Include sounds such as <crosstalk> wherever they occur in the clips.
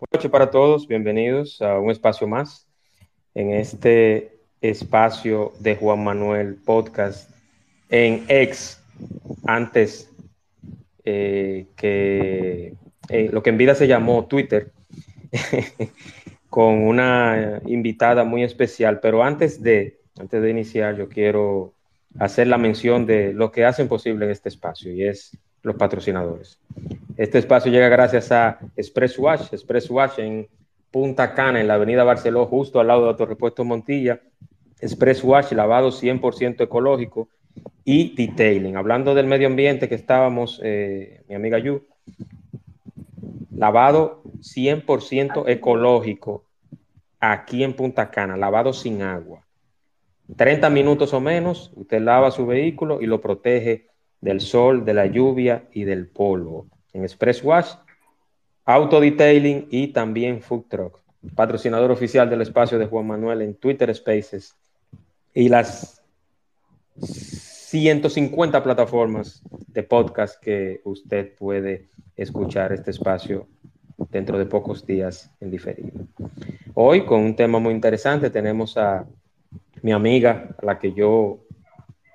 Buenas noches para todos, bienvenidos a un espacio más en este espacio de Juan Manuel Podcast en ex, antes eh, que eh, lo que en vida se llamó Twitter, <laughs> con una invitada muy especial, pero antes de, antes de iniciar yo quiero hacer la mención de lo que hacen posible este espacio y es los patrocinadores. Este espacio llega gracias a Express Wash, Express Wash en Punta Cana, en la avenida Barceló, justo al lado de Autorepuesto Montilla. Express Wash, lavado 100% ecológico y detailing. Hablando del medio ambiente que estábamos, eh, mi amiga Yu, lavado 100% ecológico aquí en Punta Cana, lavado sin agua. 30 minutos o menos, usted lava su vehículo y lo protege del sol, de la lluvia y del polvo. En Express Wash, Auto Detailing y también Food Truck, patrocinador oficial del espacio de Juan Manuel en Twitter Spaces y las 150 plataformas de podcast que usted puede escuchar este espacio dentro de pocos días en diferido. Hoy con un tema muy interesante tenemos a mi amiga, la que yo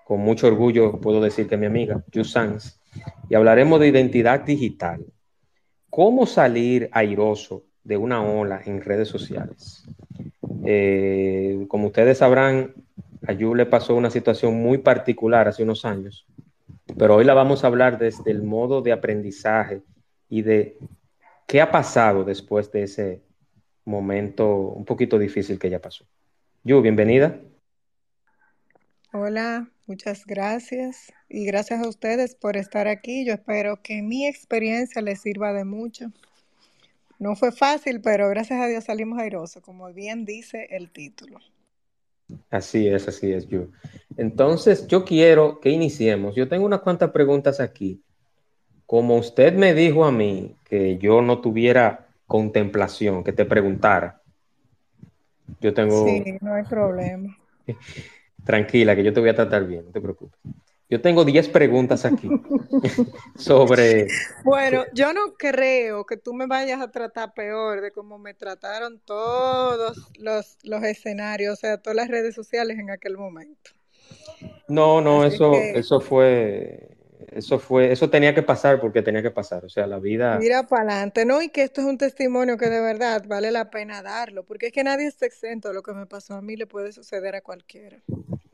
con mucho orgullo puedo decir que mi amiga, Yu Sanz, y hablaremos de identidad digital. ¿Cómo salir airoso de una ola en redes sociales? Eh, como ustedes sabrán, a Yu le pasó una situación muy particular hace unos años, pero hoy la vamos a hablar desde el modo de aprendizaje y de qué ha pasado después de ese momento un poquito difícil que ella pasó. Yu, bienvenida. Hola, muchas gracias y gracias a ustedes por estar aquí. Yo espero que mi experiencia les sirva de mucho. No fue fácil, pero gracias a Dios salimos airosos, como bien dice el título. Así es, así es, yo. Entonces, yo quiero que iniciemos. Yo tengo unas cuantas preguntas aquí. Como usted me dijo a mí que yo no tuviera contemplación, que te preguntara, yo tengo... Sí, no hay problema. <laughs> Tranquila, que yo te voy a tratar bien, no te preocupes. Yo tengo 10 preguntas aquí <laughs> sobre... Bueno, yo no creo que tú me vayas a tratar peor de cómo me trataron todos los, los escenarios, o sea, todas las redes sociales en aquel momento. No, no, eso, eso fue eso fue, eso tenía que pasar porque tenía que pasar. O sea, la vida. Mira para adelante, ¿no? Y que esto es un testimonio que de verdad vale la pena darlo, porque es que nadie está exento. Lo que me pasó a mí le puede suceder a cualquiera.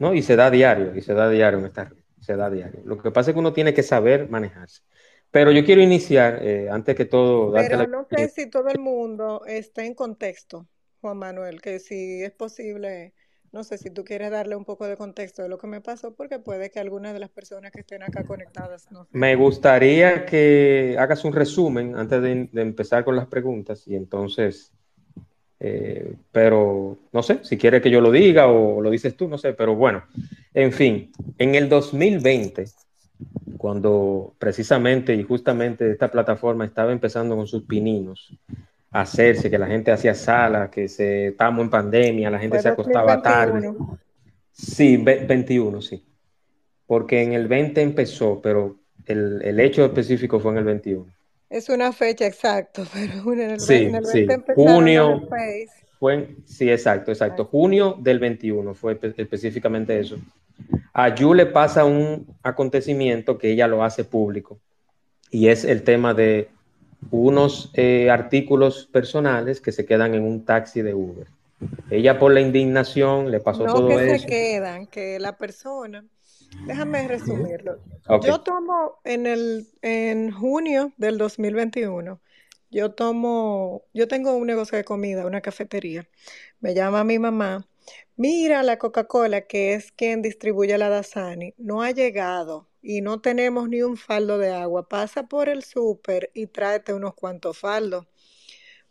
No, y se da diario, y se da diario en esta red. Se da diario. Lo que pasa es que uno tiene que saber manejarse. Pero yo quiero iniciar, eh, antes que todo. Pero no sé si todo el mundo está en contexto, Juan Manuel, que si es posible no sé si tú quieres darle un poco de contexto de lo que me pasó, porque puede que algunas de las personas que estén acá conectadas no. Me gustaría que hagas un resumen antes de, empezar con las preguntas y entonces, eh, pero no sé, si quieres que yo lo diga o lo dices tú, no sé, pero bueno, en fin, en el 2020, cuando precisamente y justamente esta plataforma estaba empezando con sus pininos, hacerse, que la gente hacía sala, que se estábamos en pandemia, la gente se acostaba tarde. Sí, 21, sí. Porque en el 20 empezó, pero el, hecho específico fue en el 21. Es una fecha exacta, <laughs> pero en el, sí, en el 20 sí. Junio. Fue, sí, exacto, exacto. Junio del 21 fue específicamente eso. A Yu le pasa un acontecimiento que ella lo hace público y es el tema de unos eh, artículos personales que se quedan en un taxi de Uber. Ella por la indignación le pasó todo eso. No que se quedan, que la persona, déjame resumirlo. Yo tomo en el en junio del 2021, yo tomo, yo tengo un negocio de comida, una cafetería. Me llama mi mamá Mira, la Coca-Cola, que es quien distribuye la Dasani, no ha llegado y no tenemos ni un faldo de agua. Pasa por el súper y tráete unos cuantos faldos.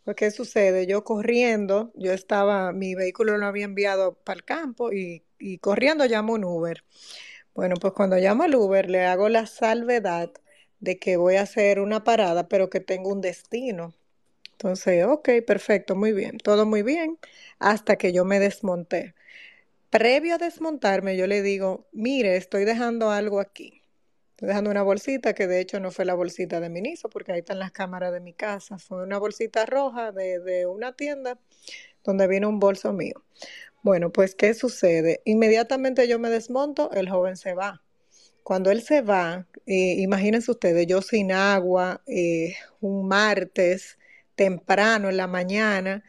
Pues, ¿qué sucede? Yo corriendo, yo estaba, mi vehículo lo había enviado para el campo y, y corriendo llamo un Uber. Bueno, pues cuando llamo al Uber le hago la salvedad de que voy a hacer una parada, pero que tengo un destino. Entonces, ok, perfecto, muy bien, todo muy bien, hasta que yo me desmonté. Previo a desmontarme, yo le digo, mire, estoy dejando algo aquí. Estoy dejando una bolsita que de hecho no fue la bolsita de Miniso, porque ahí están las cámaras de mi casa. Fue una bolsita roja de una tienda donde viene un bolso mío. Bueno, pues, ¿qué sucede? Inmediatamente yo me desmonto, el joven se va. Cuando él se va, eh, imagínense ustedes, yo sin agua, eh, un martes, temprano en la mañana,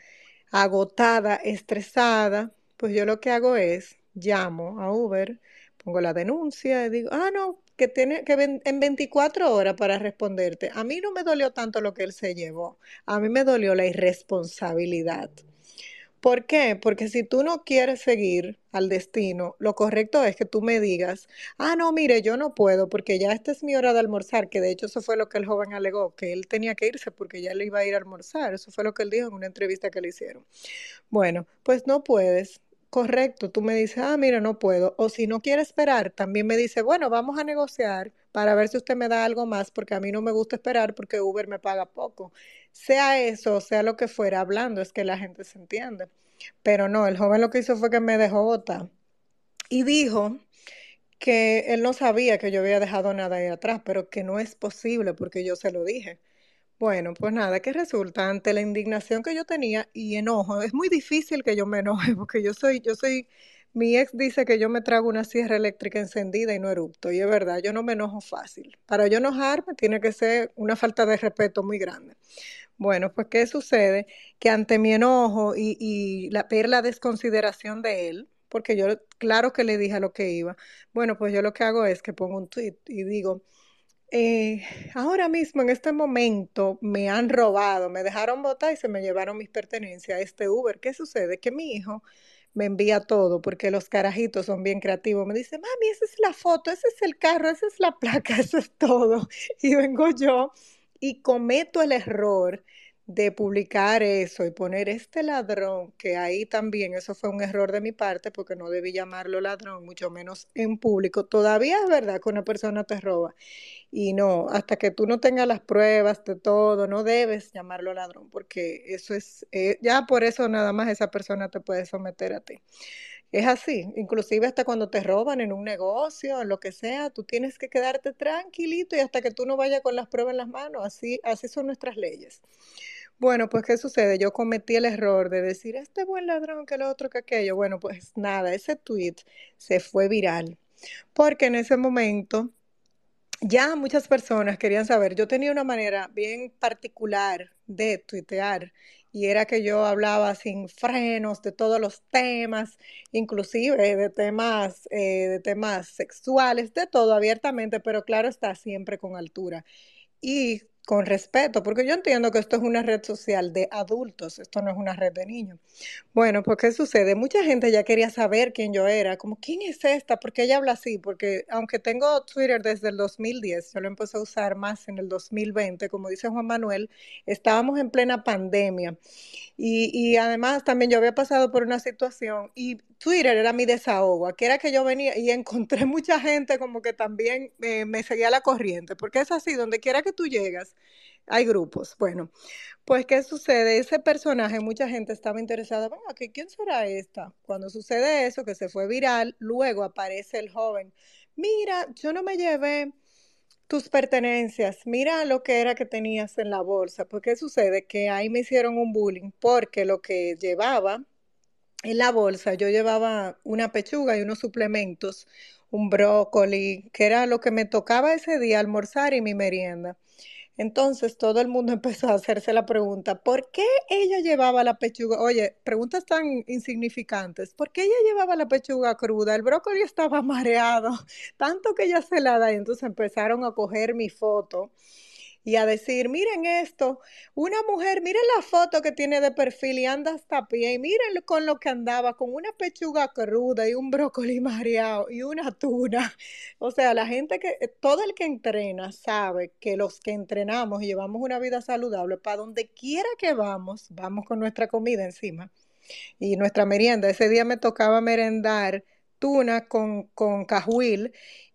agotada, estresada, pues yo lo que hago es llamo a Uber, pongo la denuncia y digo, ah, no, que tiene que en 24 horas para responderte. A mí no me dolió tanto lo que él se llevó, a mí me dolió la irresponsabilidad. ¿Por qué? Porque si tú no quieres seguir al destino, lo correcto es que tú me digas, ah, no, mire, yo no puedo porque ya esta es mi hora de almorzar, que de hecho eso fue lo que el joven alegó, que él tenía que irse porque ya le iba a ir a almorzar, eso fue lo que él dijo en una entrevista que le hicieron. Bueno, pues no puedes, correcto, tú me dices, ah, mira, no puedo. O si no quiere esperar, también me dice, bueno, vamos a negociar para ver si usted me da algo más, porque a mí no me gusta esperar porque Uber me paga poco. Sea eso, sea lo que fuera, hablando es que la gente se entiende. Pero no, el joven lo que hizo fue que me dejó botar y dijo que él no sabía que yo había dejado nada ahí atrás, pero que no es posible porque yo se lo dije. Bueno, pues nada, que resulta ante la indignación que yo tenía y enojo, es muy difícil que yo me enoje <laughs> porque yo soy, yo soy, mi ex dice que yo me trago una sierra eléctrica encendida y no erupto, y es verdad, yo no me enojo fácil. Para yo enojarme tiene que ser una falta de respeto muy grande. Bueno, pues ¿qué sucede? Que ante mi enojo y, y la, ver la desconsideración de él, porque yo claro que le dije a lo que iba, bueno, pues yo lo que hago es que pongo un tweet y digo, eh, ahora mismo, en este momento, me han robado, me dejaron botar y se me llevaron mis pertenencias a este Uber. ¿Qué sucede? Que mi hijo me envía todo porque los carajitos son bien creativos. Me dice, mami, esa es la foto, ese es el carro, esa es la placa, <laughs> eso es todo. Y vengo yo y cometo el error de publicar eso y poner este ladrón, que ahí también eso fue un error de mi parte porque no debí llamarlo ladrón, mucho menos en público. Todavía es verdad que una persona te roba y no, hasta que tú no tengas las pruebas de todo, no debes llamarlo ladrón porque eso es, eh, ya por eso nada más esa persona te puede someter a ti. Es así, inclusive hasta cuando te roban en un negocio, en lo que sea, tú tienes que quedarte tranquilito y hasta que tú no vayas con las pruebas en las manos, así, así son nuestras leyes. Bueno, pues ¿qué sucede? Yo cometí el error de decir, este buen ladrón, que lo otro, que aquello. Bueno, pues nada, ese tweet se fue viral, porque en ese momento ya muchas personas querían saber, yo tenía una manera bien particular de tuitear y era que yo hablaba sin frenos de todos los temas, inclusive de temas, eh, de temas sexuales, de todo abiertamente, pero claro está, siempre con altura. Y con respeto, porque yo entiendo que esto es una red social de adultos, esto no es una red de niños. Bueno, pues ¿qué sucede? Mucha gente ya quería saber quién yo era, como quién es esta, porque ella habla así, porque aunque tengo Twitter desde el 2010, yo lo empecé a usar más en el 2020, como dice Juan Manuel, estábamos en plena pandemia y, y además también yo había pasado por una situación y Twitter era mi desahogo, aquí era que yo venía y encontré mucha gente como que también eh, me seguía la corriente, porque es así, donde quiera que tú llegas, hay grupos. Bueno, pues ¿qué sucede? Ese personaje, mucha gente estaba interesada, bueno, ¿quién será esta? Cuando sucede eso, que se fue viral, luego aparece el joven, mira, yo no me llevé tus pertenencias, mira lo que era que tenías en la bolsa, pues ¿qué sucede? Que ahí me hicieron un bullying porque lo que llevaba en la bolsa, yo llevaba una pechuga y unos suplementos, un brócoli, que era lo que me tocaba ese día almorzar y mi merienda. Entonces todo el mundo <laughs> empezó a hacerse la pregunta, ¿por qué ella llevaba la pechuga? Oye, preguntas tan insignificantes, ¿por qué ella llevaba la pechuga cruda? El brócoli estaba <laughs> mareado, tanto que ella se la da y entonces empezaron a coger mi foto y a decir, miren esto, una mujer, miren la foto que tiene de perfil y anda hasta pie, y miren con lo que andaba, con una pechuga cruda y un brócoli <laughs> mareado y una tuna. O sea, la gente que, todo el que entrena sabe que los que entrenamos y llevamos una vida saludable, para donde quiera que vamos, vamos con nuestra comida encima y nuestra merienda. Ese día me tocaba merendar tuna con, con cajuil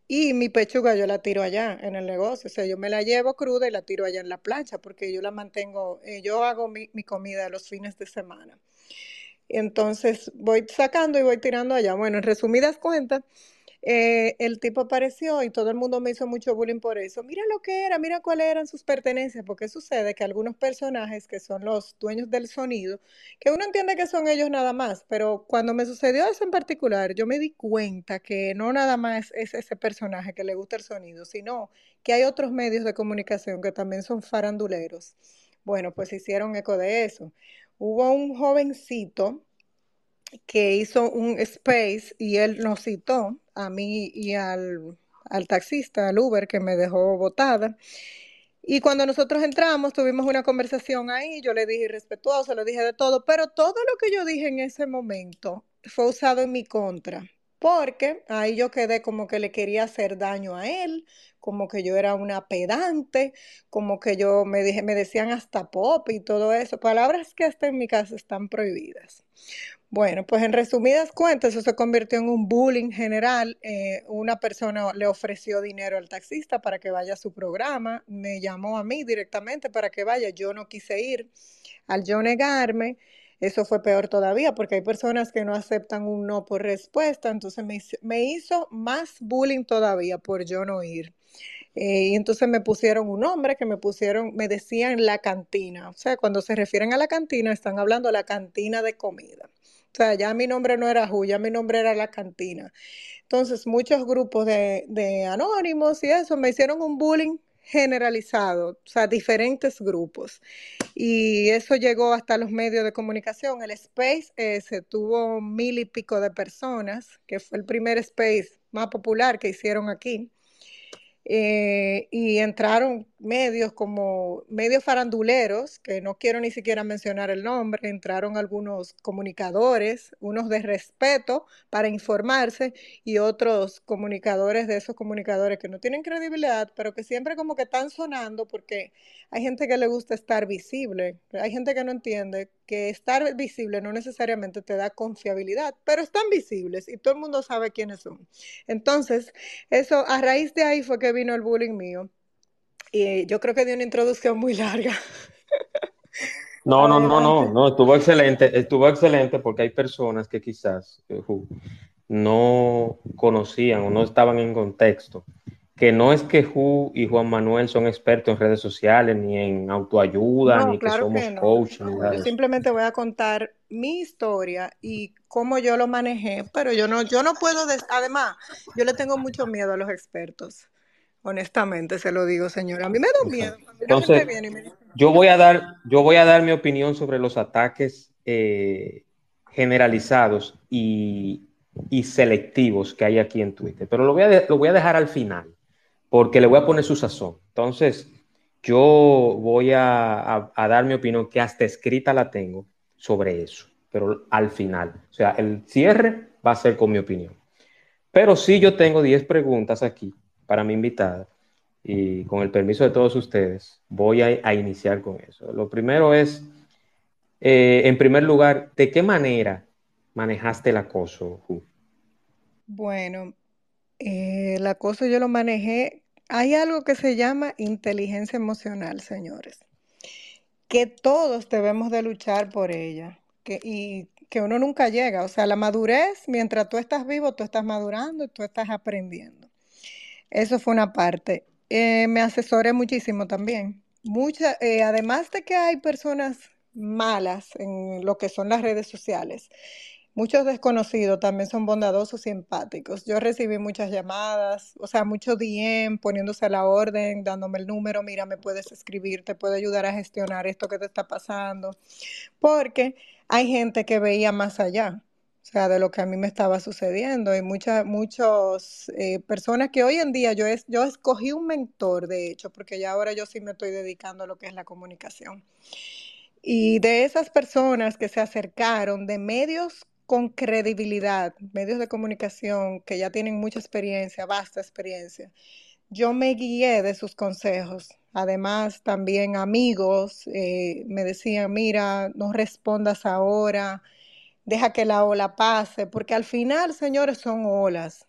y mi pechuga yo la tiro allá en el negocio, o sea, yo me la llevo cruda y la tiro allá en la plancha porque yo la mantengo, eh, yo hago mi, mi comida los fines de semana. Entonces voy sacando y voy tirando allá. Bueno, en resumidas cuentas, eh, el tipo apareció y todo el mundo me hizo mucho bullying por eso. Mira lo que era, mira cuáles eran sus pertenencias, porque sucede que algunos personajes que son los dueños del sonido, que uno entiende que son ellos nada más, pero cuando me sucedió eso en particular, yo me di cuenta que no nada más es ese personaje que le gusta el sonido, sino que hay otros medios de comunicación que también son faranduleros. Bueno, pues hicieron eco de eso. Hubo un jovencito que hizo un space y él nos citó a mí y al, al taxista, al Uber, que me dejó botada. Y cuando nosotros entramos, tuvimos una conversación ahí, yo le dije respetuoso, le dije de todo, pero todo lo que yo dije en ese momento fue usado en mi contra, porque ahí yo quedé como que le quería hacer daño a él, como que yo era una pedante, como que yo me dije, me decían hasta pop y todo eso, palabras que hasta en mi casa están prohibidas. Bueno, pues en resumidas cuentas, eso se convirtió en un bullying general. Eh, una persona le ofreció dinero al taxista para que vaya a su programa, me llamó a mí directamente para que vaya, yo no quise ir. Al yo negarme, eso fue peor todavía porque hay personas que no aceptan un no por respuesta, entonces me, me hizo más bullying todavía por yo no ir. Eh, y entonces me pusieron un nombre que me pusieron, me decían la cantina. O sea, cuando se refieren a la cantina, están hablando de la cantina de comida. O sea, ya mi nombre no era Ju, ya mi nombre era la cantina. Entonces, muchos grupos de, de anónimos y eso me hicieron un bullying generalizado, o sea, diferentes grupos. Y eso llegó hasta los medios de comunicación. El Space eh, se tuvo mil y pico de personas, que fue el primer Space más popular que hicieron aquí. Eh, y entraron medios como medios faranduleros, que no quiero ni siquiera mencionar el nombre, entraron algunos comunicadores, unos de respeto para informarse y otros comunicadores de esos comunicadores que no tienen credibilidad, pero que siempre como que están sonando porque hay gente que le gusta estar visible, hay gente que no entiende que estar visible no necesariamente te da confiabilidad, pero están visibles y todo el mundo sabe quiénes son. Entonces, eso a raíz de ahí fue que vino el bullying mío y yo creo que dio una introducción muy larga. <laughs> No, no, no, no, no, estuvo excelente, estuvo excelente porque hay personas que quizás eh, no conocían o no estaban en contexto. Que no es que Ju y Juan Manuel son expertos en redes sociales, ni en autoayuda, ni que somos coach. yo simplemente voy a contar mi historia y cómo yo lo manejé, pero yo no, yo no puedo, además, yo le tengo mucho miedo a los expertos. Honestamente, se lo digo, señora. A mí me da miedo. Entonces, yo voy a dar, yo voy a dar mi opinión sobre los ataques eh, generalizados y, selectivos que hay aquí en Twitter, pero lo voy, a lo voy a dejar al final, porque le voy a poner su sazón. Entonces, yo voy a, dar mi opinión, que hasta escrita la tengo sobre eso, pero al final. O sea, el cierre va a ser con mi opinión. Pero sí yo tengo 10 preguntas aquí para mi invitada y con el permiso de todos ustedes, voy a, iniciar con eso. Lo primero es, eh, en primer lugar, ¿de qué manera manejaste el acoso, Bueno, eh, el acoso yo lo manejé. Hay algo que se llama inteligencia emocional, señores, que todos debemos de luchar por ella que, y que uno nunca llega. O sea, la madurez, mientras tú estás vivo, tú estás madurando tú estás aprendiendo. Eso fue una parte. Eh, me asesoré muchísimo también. Mucha, eh, además de que hay personas malas en lo que son las redes sociales, muchos desconocidos también son bondadosos y empáticos. Yo recibí muchas llamadas, o sea, mucho DM poniéndose a la orden, dándome el número, mira, me puedes escribir, te puedo ayudar a gestionar esto que te está pasando, porque hay gente que veía más allá. O sea, de lo que a mí me estaba sucediendo. Y muchas muchos, eh, personas que hoy en día yo, es, yo escogí un mentor, de hecho, porque ya ahora yo sí me estoy dedicando a lo que es la comunicación. Y de esas personas que se acercaron de medios con credibilidad, medios de comunicación que ya tienen mucha experiencia, vasta experiencia, yo me guié de sus consejos. Además, también amigos eh, me decían, mira, no respondas ahora, deja que la ola pase, porque al final, señores, son olas.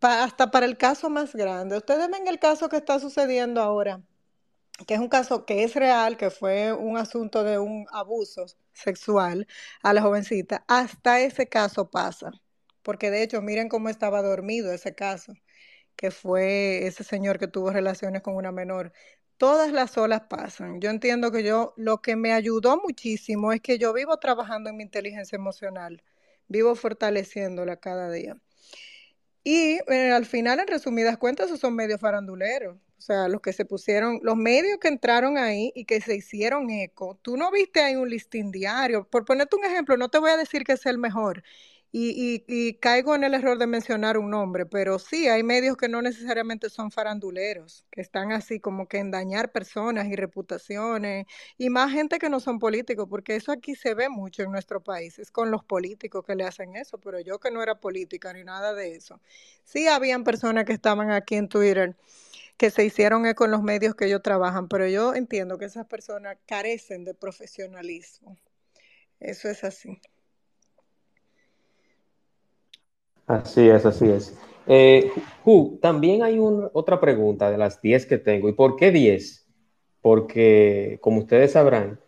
hasta para el caso más grande. Ustedes ven el caso que está sucediendo ahora, que es un caso que es real, que fue un asunto de un abuso sexual a la jovencita. Hasta ese caso pasa, porque de hecho, miren cómo estaba dormido ese caso que fue ese señor que tuvo relaciones con una menor. Todas las olas pasan. Yo entiendo que yo, lo que me ayudó muchísimo es que yo vivo trabajando en mi inteligencia emocional, vivo fortaleciéndola cada día. Y eh, al final, en resumidas cuentas, esos son medios faranduleros. O sea, los que se pusieron, los medios que entraron ahí y que se hicieron eco. Tú no viste ahí un listín diario. Por ponerte un ejemplo, no te voy a decir que es el mejor, y, caigo en el error de mencionar un nombre, pero sí, hay medios que no necesariamente son faranduleros, que están así como que en dañar personas y reputaciones, y más gente que no son políticos, porque eso aquí se ve mucho en nuestro país, es con los políticos que le hacen eso, pero yo que no era política ni nada de eso. Sí, habían personas que estaban aquí en Twitter que se hicieron con los medios que ellos trabajan, pero yo entiendo que esas personas carecen de profesionalismo. Eso es así. Así es, así es. Eh, también hay otra pregunta de las 10 que tengo. ¿Y por qué 10? Porque, como ustedes sabrán,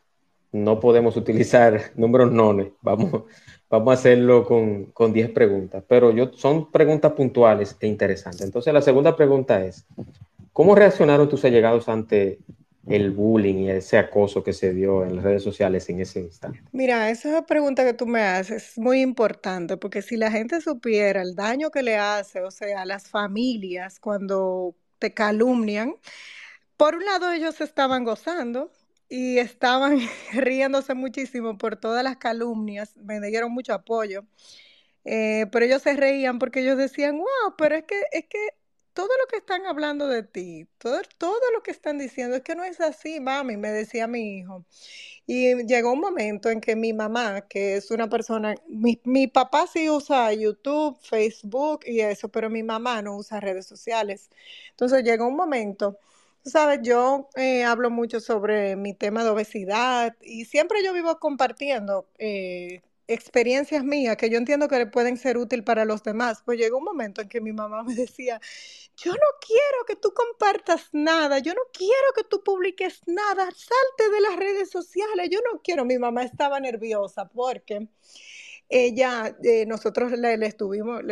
no podemos utilizar <laughs> números nones. Vamos, vamos a hacerlo con, con 10 preguntas. Pero yo, son preguntas puntuales e interesantes. Entonces, la segunda pregunta es, ¿cómo reaccionaron tus allegados ante el bullying y ese acoso que se dio en las redes sociales en ese instante? Mira, esa pregunta que tú me haces es muy importante porque si la gente supiera el daño que le hace, o sea, a las familias cuando te calumnian, por un lado ellos estaban gozando y estaban <laughs> riéndose muchísimo por todas las calumnias, me dieron mucho apoyo. Eh, pero ellos se reían porque ellos decían, wow, pero es que, es que todo lo que están hablando de ti, todo, todo lo que están diciendo es que no es así, mami, me decía mi hijo. Y llegó un momento en que mi mamá, que es una persona, mi, mi papá sí usa YouTube, Facebook y eso, pero mi mamá no usa redes sociales. Entonces llegó un momento, sabes, yo eh, hablo mucho sobre mi tema de obesidad y siempre yo vivo compartiendo eh, experiencias mías que yo entiendo que pueden ser útiles para los demás. Pues llegó un momento en que mi mamá me decía, yo no quiero que tú compartas nada, yo no quiero que tú publiques nada, salte de las redes sociales, yo no quiero. Mi mamá estaba nerviosa porque ella, eh, nosotros le, estuvimos,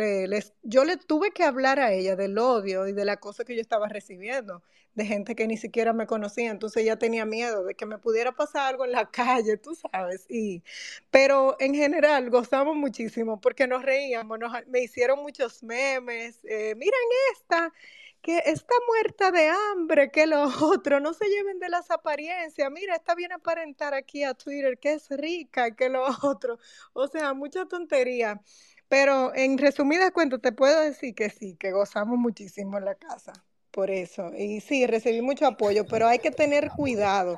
yo le tuve que hablar a ella del odio y de la cosa que yo estaba recibiendo de gente que ni siquiera me conocía, entonces ella tenía miedo de que me pudiera pasar algo en la <laughs> calle, tú sabes, y, pero en general gozamos muchísimo porque nos reíamos, me hicieron muchos memes, eh, miren esta, que está muerta de hambre, que lo <laughs> otro, no se lleven de las apariencias, mira, está bien aparentar aquí a Twitter, que es rica, que lo <laughs> otro, o sea, mucha tontería. Pero en resumidas cuentas, te puedo decir que sí, que gozamos muchísimo en la casa por eso. Y sí, recibí mucho apoyo, pero hay que tener cuidado,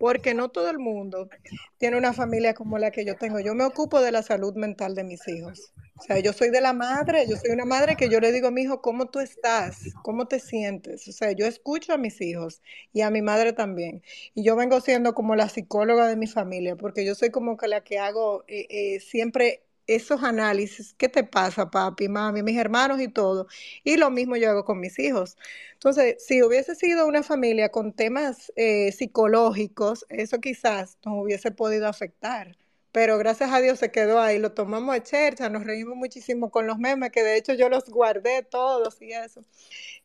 porque no todo el mundo tiene una familia como la que yo tengo. Yo me ocupo de la salud mental de mis hijos. O sea, yo soy de la madre, yo soy una madre que yo le digo a mi hijo, ¿cómo tú estás? ¿Cómo te sientes? O sea, yo escucho a mis hijos y a mi madre también. Y yo vengo siendo como la psicóloga de mi familia, porque yo soy como que la que hago eh, eh, siempre esos análisis, ¿qué te pasa, papi, mami, mis hermanos y todo? Y lo mismo yo hago con mis hijos. Entonces, si hubiese sido una familia con temas eh, psicológicos, eso quizás nos hubiese podido afectar. Pero gracias a Dios se quedó ahí, lo tomamos de chercha, nos reímos muchísimo con los memes, que de hecho yo los guardé todos y eso.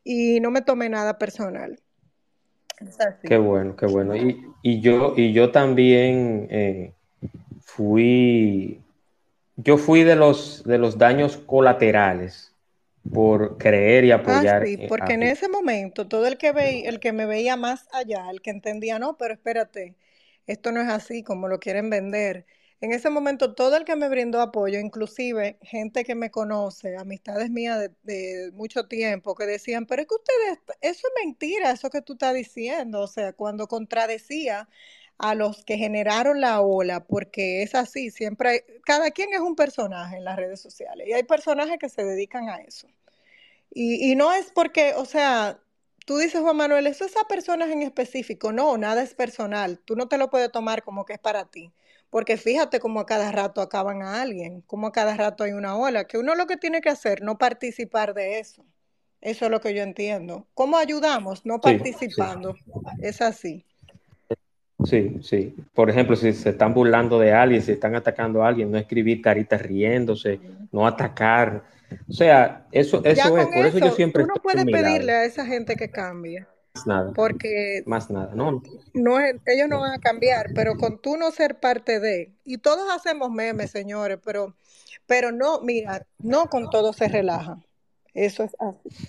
Y no me tomé nada personal. Qué bueno, qué bueno. Y, yo, y yo también eh, fui yo fui de los, de los daños colaterales por creer y ah, apoyar. Ah, sí, porque en ese momento todo el que, ve, el que me veía más allá, el que entendía, no, pero espérate, esto no es así como lo quieren vender. en ese momento todo el que me brindó apoyo, inclusive gente que me conoce, amistades mías de, mucho tiempo, que decían, pero es que ustedes, eso es mentira, eso que tú estás diciendo, o sea, cuando contradecía a los que generaron la ola, porque es así, siempre hay, cada quien es un personaje en las redes sociales y hay personajes que se dedican a eso. Y, y no es porque, o sea, tú dices, Juan Manuel, eso es a personas en específico. No, nada es personal. Tú no te lo puedes tomar como que es para ti. Porque fíjate cómo a cada rato acaban a alguien, cómo a cada rato hay una ola, que uno lo que tiene que hacer, no participar de eso. Eso es lo que yo entiendo. ¿Cómo ayudamos? No participando. Es así. Sí, sí. Por ejemplo, si se están burlando de alguien, si están atacando a alguien, no escribir caritas riéndose, no atacar. O sea, eso, eso es, por eso, yo siempre... Tú no puedes pedirle a esa gente que cambie. Más nada. Porque... Más nada, no. no ellos no van a cambiar, pero con tú no ser parte de... Y todos hacemos memes, señores, pero, pero no, mira, no con todo se relaja. Eso es así.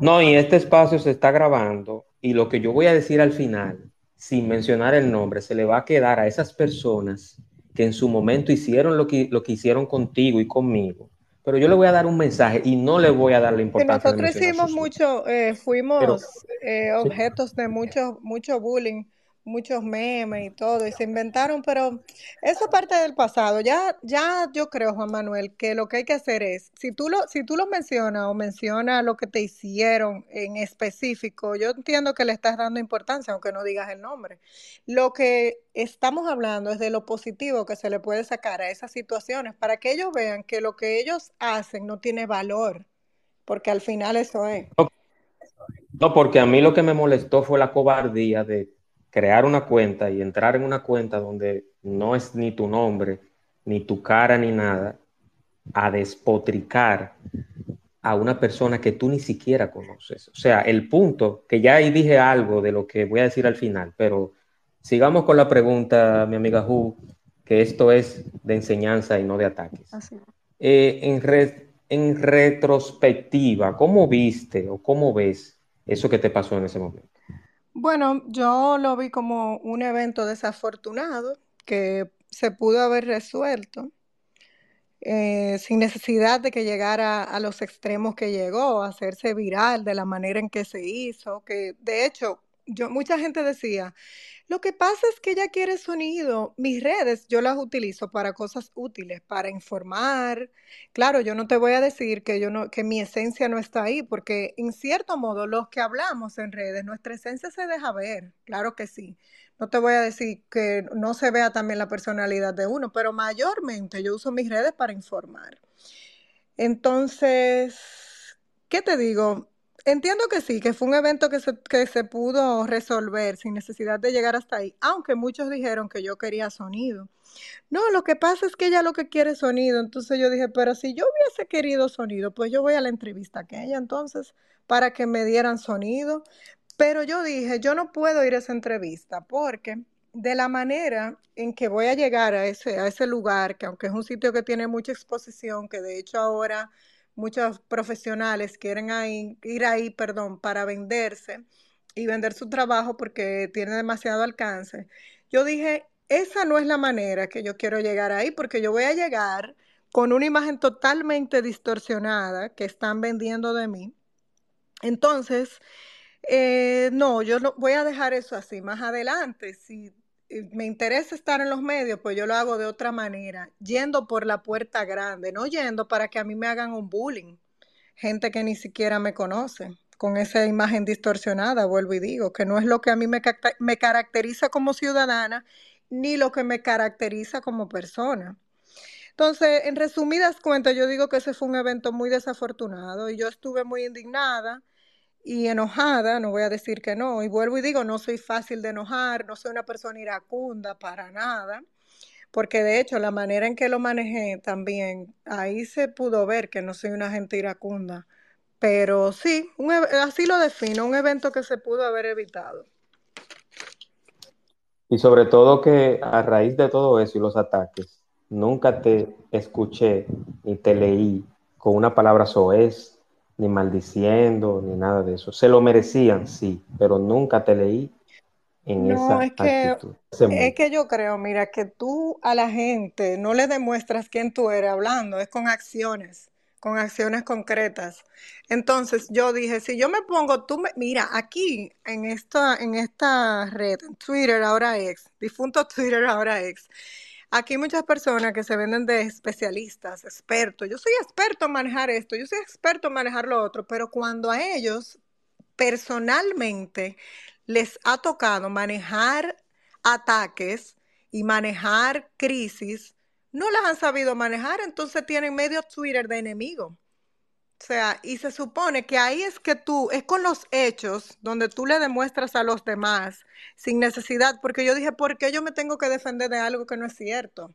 No, y este espacio se está grabando y lo que yo voy a decir al final sin mencionar el nombre, se le va a quedar a esas personas que en su momento hicieron lo que, lo que hicieron contigo y conmigo. Pero yo le voy a dar un mensaje y no le voy a dar la importancia. nosotros hicimos mucho, eh, fuimos eh, objetos de mucho, mucho bullying muchos memes y todo, y se inventaron, pero eso parte del pasado. Ya, ya yo creo, Juan Manuel, que lo que hay que hacer es, si tú lo, si tú lo mencionas o mencionas lo que te hicieron en específico, yo entiendo que le estás dando importancia, aunque no digas el nombre. Lo que estamos hablando es de lo positivo que se le puede sacar a esas situaciones para que ellos vean que lo que ellos hacen no tiene valor, porque al final eso es. No, porque a mí lo que me molestó fue la cobardía de crear una cuenta y entrar en una cuenta donde no es ni tu nombre, ni tu cara, ni nada, a despotricar a una persona que tú ni siquiera conoces. O sea, el punto, que ya ahí dije algo de lo que voy a decir al final, pero sigamos con la pregunta, mi amiga Hu, que esto es de enseñanza y no de ataques. Eh, en, en retrospectiva, ¿cómo viste o cómo ves eso que te pasó en ese momento? Bueno, yo lo vi como un evento desafortunado que se pudo haber resuelto eh, sin necesidad de que llegara a los extremos que llegó, a hacerse viral de la manera en que se hizo, que de hecho, yo, mucha gente decía, lo que pasa es que ella quiere sonido. Mis redes yo las utilizo para cosas útiles, para informar. Claro, yo no te voy a decir que yo no, que mi esencia no está ahí, porque en cierto modo los que hablamos en redes, nuestra esencia se deja ver, claro que sí. No te voy a decir que no se vea también la personalidad de uno, pero mayormente yo uso mis redes para informar. Entonces, ¿qué te digo? Entiendo que sí, que fue un evento que se, que se pudo resolver sin necesidad de llegar hasta ahí, aunque muchos dijeron que yo quería sonido. No, lo que pasa es que ella lo que quiere es sonido, entonces yo dije, pero si yo hubiese querido sonido, pues yo voy a la entrevista que ella entonces para que me dieran sonido, pero yo dije, yo no puedo ir a esa entrevista porque de la manera en que voy a llegar a ese, a ese lugar, que aunque es un sitio que tiene mucha exposición, que de hecho ahora muchos profesionales quieren ir ahí, perdón, para venderse y vender su trabajo porque tiene demasiado alcance. Yo dije, esa no es la manera que yo quiero llegar ahí porque yo voy a llegar con una imagen totalmente distorsionada que están vendiendo de mí. Entonces, eh, no, yo no voy a dejar eso así. Más adelante, si me interesa estar en los medios, pues yo lo hago de otra manera, yendo por la puerta grande, no yendo para que a mí me hagan un bullying. Gente que ni siquiera me conoce, con esa imagen distorsionada, vuelvo y digo, que no es lo que a mí me, me caracteriza como ciudadana, ni lo que me caracteriza como persona. Entonces, en resumidas cuentas, yo digo que ese fue un evento muy desafortunado y yo estuve muy indignada y enojada, no voy a decir que no, y vuelvo y digo, no soy fácil de enojar, no soy una persona iracunda para nada, porque de hecho la manera en que lo manejé también, ahí se pudo ver que no soy una gente iracunda, pero sí, así lo defino, un evento que se pudo haber evitado. Y sobre todo que a raíz de todo eso y los ataques, nunca te escuché ni te leí con una palabra soez ni maldiciendo, ni nada de eso. Se lo merecían, sí, pero nunca te leí en No, esa es que, actitud. Es que yo creo, mira, que tú a la gente no le demuestras quién tú eres hablando, es con acciones, con acciones concretas. Entonces yo dije, si yo me pongo, tú me, mira, aquí en esta, en esta red, en Twitter, ahora ex, difunto Twitter, ahora ex, aquí hay muchas personas que se venden de especialistas, expertos. Yo soy experto en manejar esto, yo soy experto en manejar lo otro, pero cuando a ellos personalmente les ha tocado manejar ataques y manejar crisis, no las han sabido manejar, entonces tienen medio Twitter de enemigo. O sea, y se supone que ahí es que tú, es con los hechos donde tú le demuestras a los demás sin necesidad, porque yo dije, ¿por qué yo me tengo que defender de algo que no es cierto?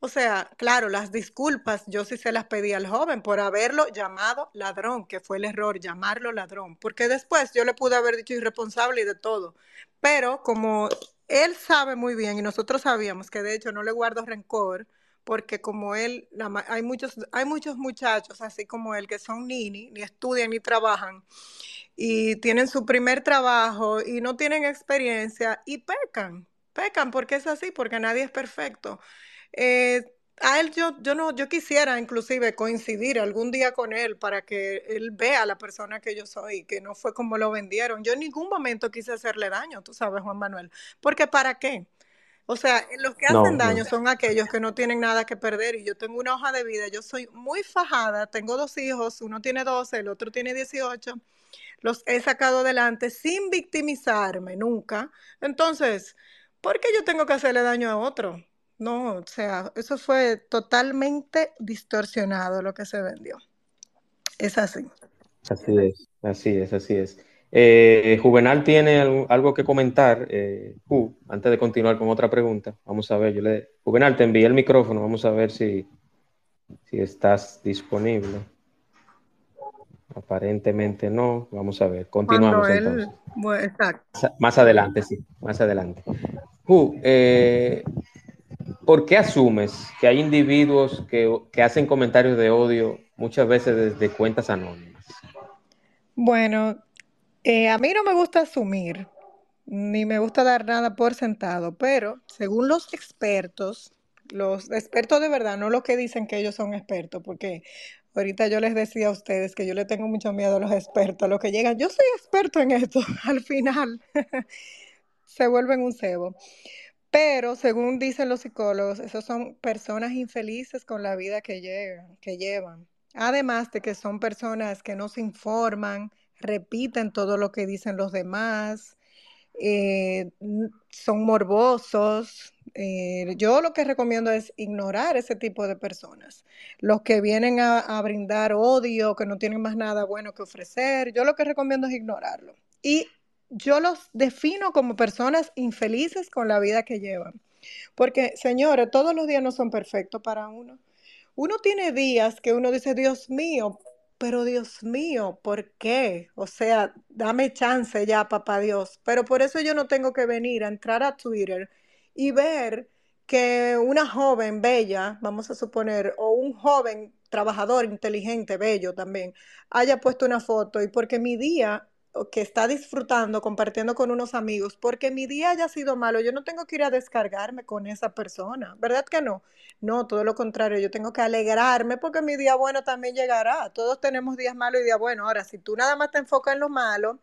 O sea, claro, las disculpas yo sí se las pedí al joven por haberlo llamado ladrón, que fue el error, llamarlo ladrón, porque después yo le pude haber dicho irresponsable y de todo. Pero como él sabe muy bien y nosotros sabíamos que de hecho no le guardo rencor, porque como él, la hay muchos, hay muchos muchachos así como él que son nini, ni estudian ni trabajan y tienen su primer trabajo y no tienen experiencia y pecan, pecan porque es así, porque nadie es perfecto. Eh, a él yo, yo no, yo quisiera inclusive coincidir algún día con él para que él vea la persona que yo soy, que no fue como lo vendieron. Yo en ningún momento quise hacerle daño, tú sabes, Juan Manuel, porque ¿para qué? O sea, los que No, hacen daño no. son aquellos que no tienen nada que perder y yo tengo una hoja de vida, yo soy muy fajada, tengo dos hijos, uno tiene 12, el otro tiene 18, los he sacado adelante sin victimizarme nunca. Entonces, ¿por qué yo tengo que hacerle daño a otro? No, o sea, eso fue totalmente distorsionado lo que se vendió. Es así. Así es, así es, así es. Eh, Juvenal tiene algo, que comentar. Eh, Ju, antes de continuar con otra pregunta, vamos a ver. Yo le, Juvenal, te envié el micrófono. Vamos a ver si, si estás disponible. Aparentemente no. Vamos a ver. Continuamos él, entonces. bueno, exacto. Más, más adelante, sí, más adelante. Ju, eh, ¿por qué asumes que hay individuos que, que hacen comentarios de odio muchas veces desde cuentas anónimas? Bueno, eh, a mí no me gusta asumir, ni me gusta dar nada por sentado, pero según los expertos, los expertos de verdad, no los que dicen que ellos son expertos, porque ahorita yo les decía a ustedes que yo le tengo mucho miedo a los expertos, los que llegan, yo soy experto en esto, <laughs> al final <laughs> se vuelven un cebo. Pero según dicen los psicólogos, esos son personas infelices con la vida que llegan, que llevan. Además de que son personas que no se informan, repiten todo lo que dicen los demás, eh, son morbosos. Eh, yo lo que recomiendo es ignorar ese tipo de personas. Los que vienen a, a brindar odio, que no tienen más nada bueno que ofrecer, yo lo que recomiendo es ignorarlo. Y yo los defino como personas infelices con la vida que llevan. Porque, señores, todos los días no son perfectos para uno. Uno tiene días que uno dice, Dios mío, pero Dios mío, ¿por qué? O sea, dame chance ya, papá Dios. Pero por eso yo no tengo que venir a entrar a Twitter y ver que una joven bella, vamos a suponer, o un joven trabajador inteligente, bello también, haya puesto una foto y porque mi día que está disfrutando, compartiendo con unos amigos, porque mi día haya sido malo, yo no tengo que ir a descargarme con esa persona, ¿verdad que no? No, todo lo contrario, yo tengo que alegrarme porque mi día bueno también llegará. Todos tenemos días malos y días buenos. Ahora, si tú nada más te enfocas en lo malo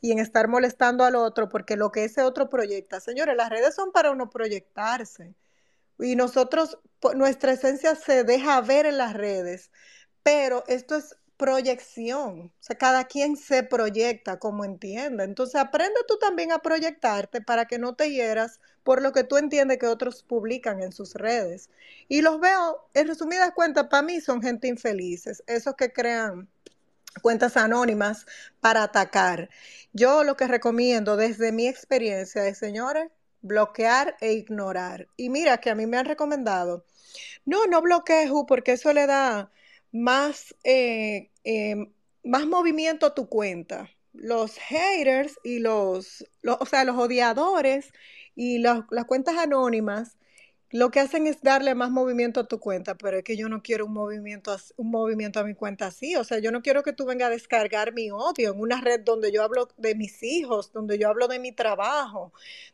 y en estar molestando al otro porque lo que ese otro proyecta, señores, las redes son para uno proyectarse. Y nosotros, nuestra esencia se deja ver en las redes, pero esto es proyección. O sea, cada quien se proyecta como entiende. Entonces, aprende tú también a proyectarte para que no te hieras por lo que tú entiendes que otros publican en sus redes. Y los veo, en resumidas cuentas, para mí son gente infelices, esos que crean cuentas anónimas para atacar. Yo lo que recomiendo desde mi experiencia es, señores, bloquear e ignorar. Y mira que a mí me han recomendado, no, no bloquees, porque eso le da más, eh, eh, más movimiento a tu cuenta. Los haters y los, los- o sea, los odiadores y los- las cuentas anónimas lo que hacen es darle más movimiento a tu cuenta, pero es que yo no quiero un movimiento, un movimiento a mi cuenta así. O sea, yo no quiero que tú vengas a descargar mi odio en una red donde yo hablo de mis hijos, donde yo hablo de mi trabajo,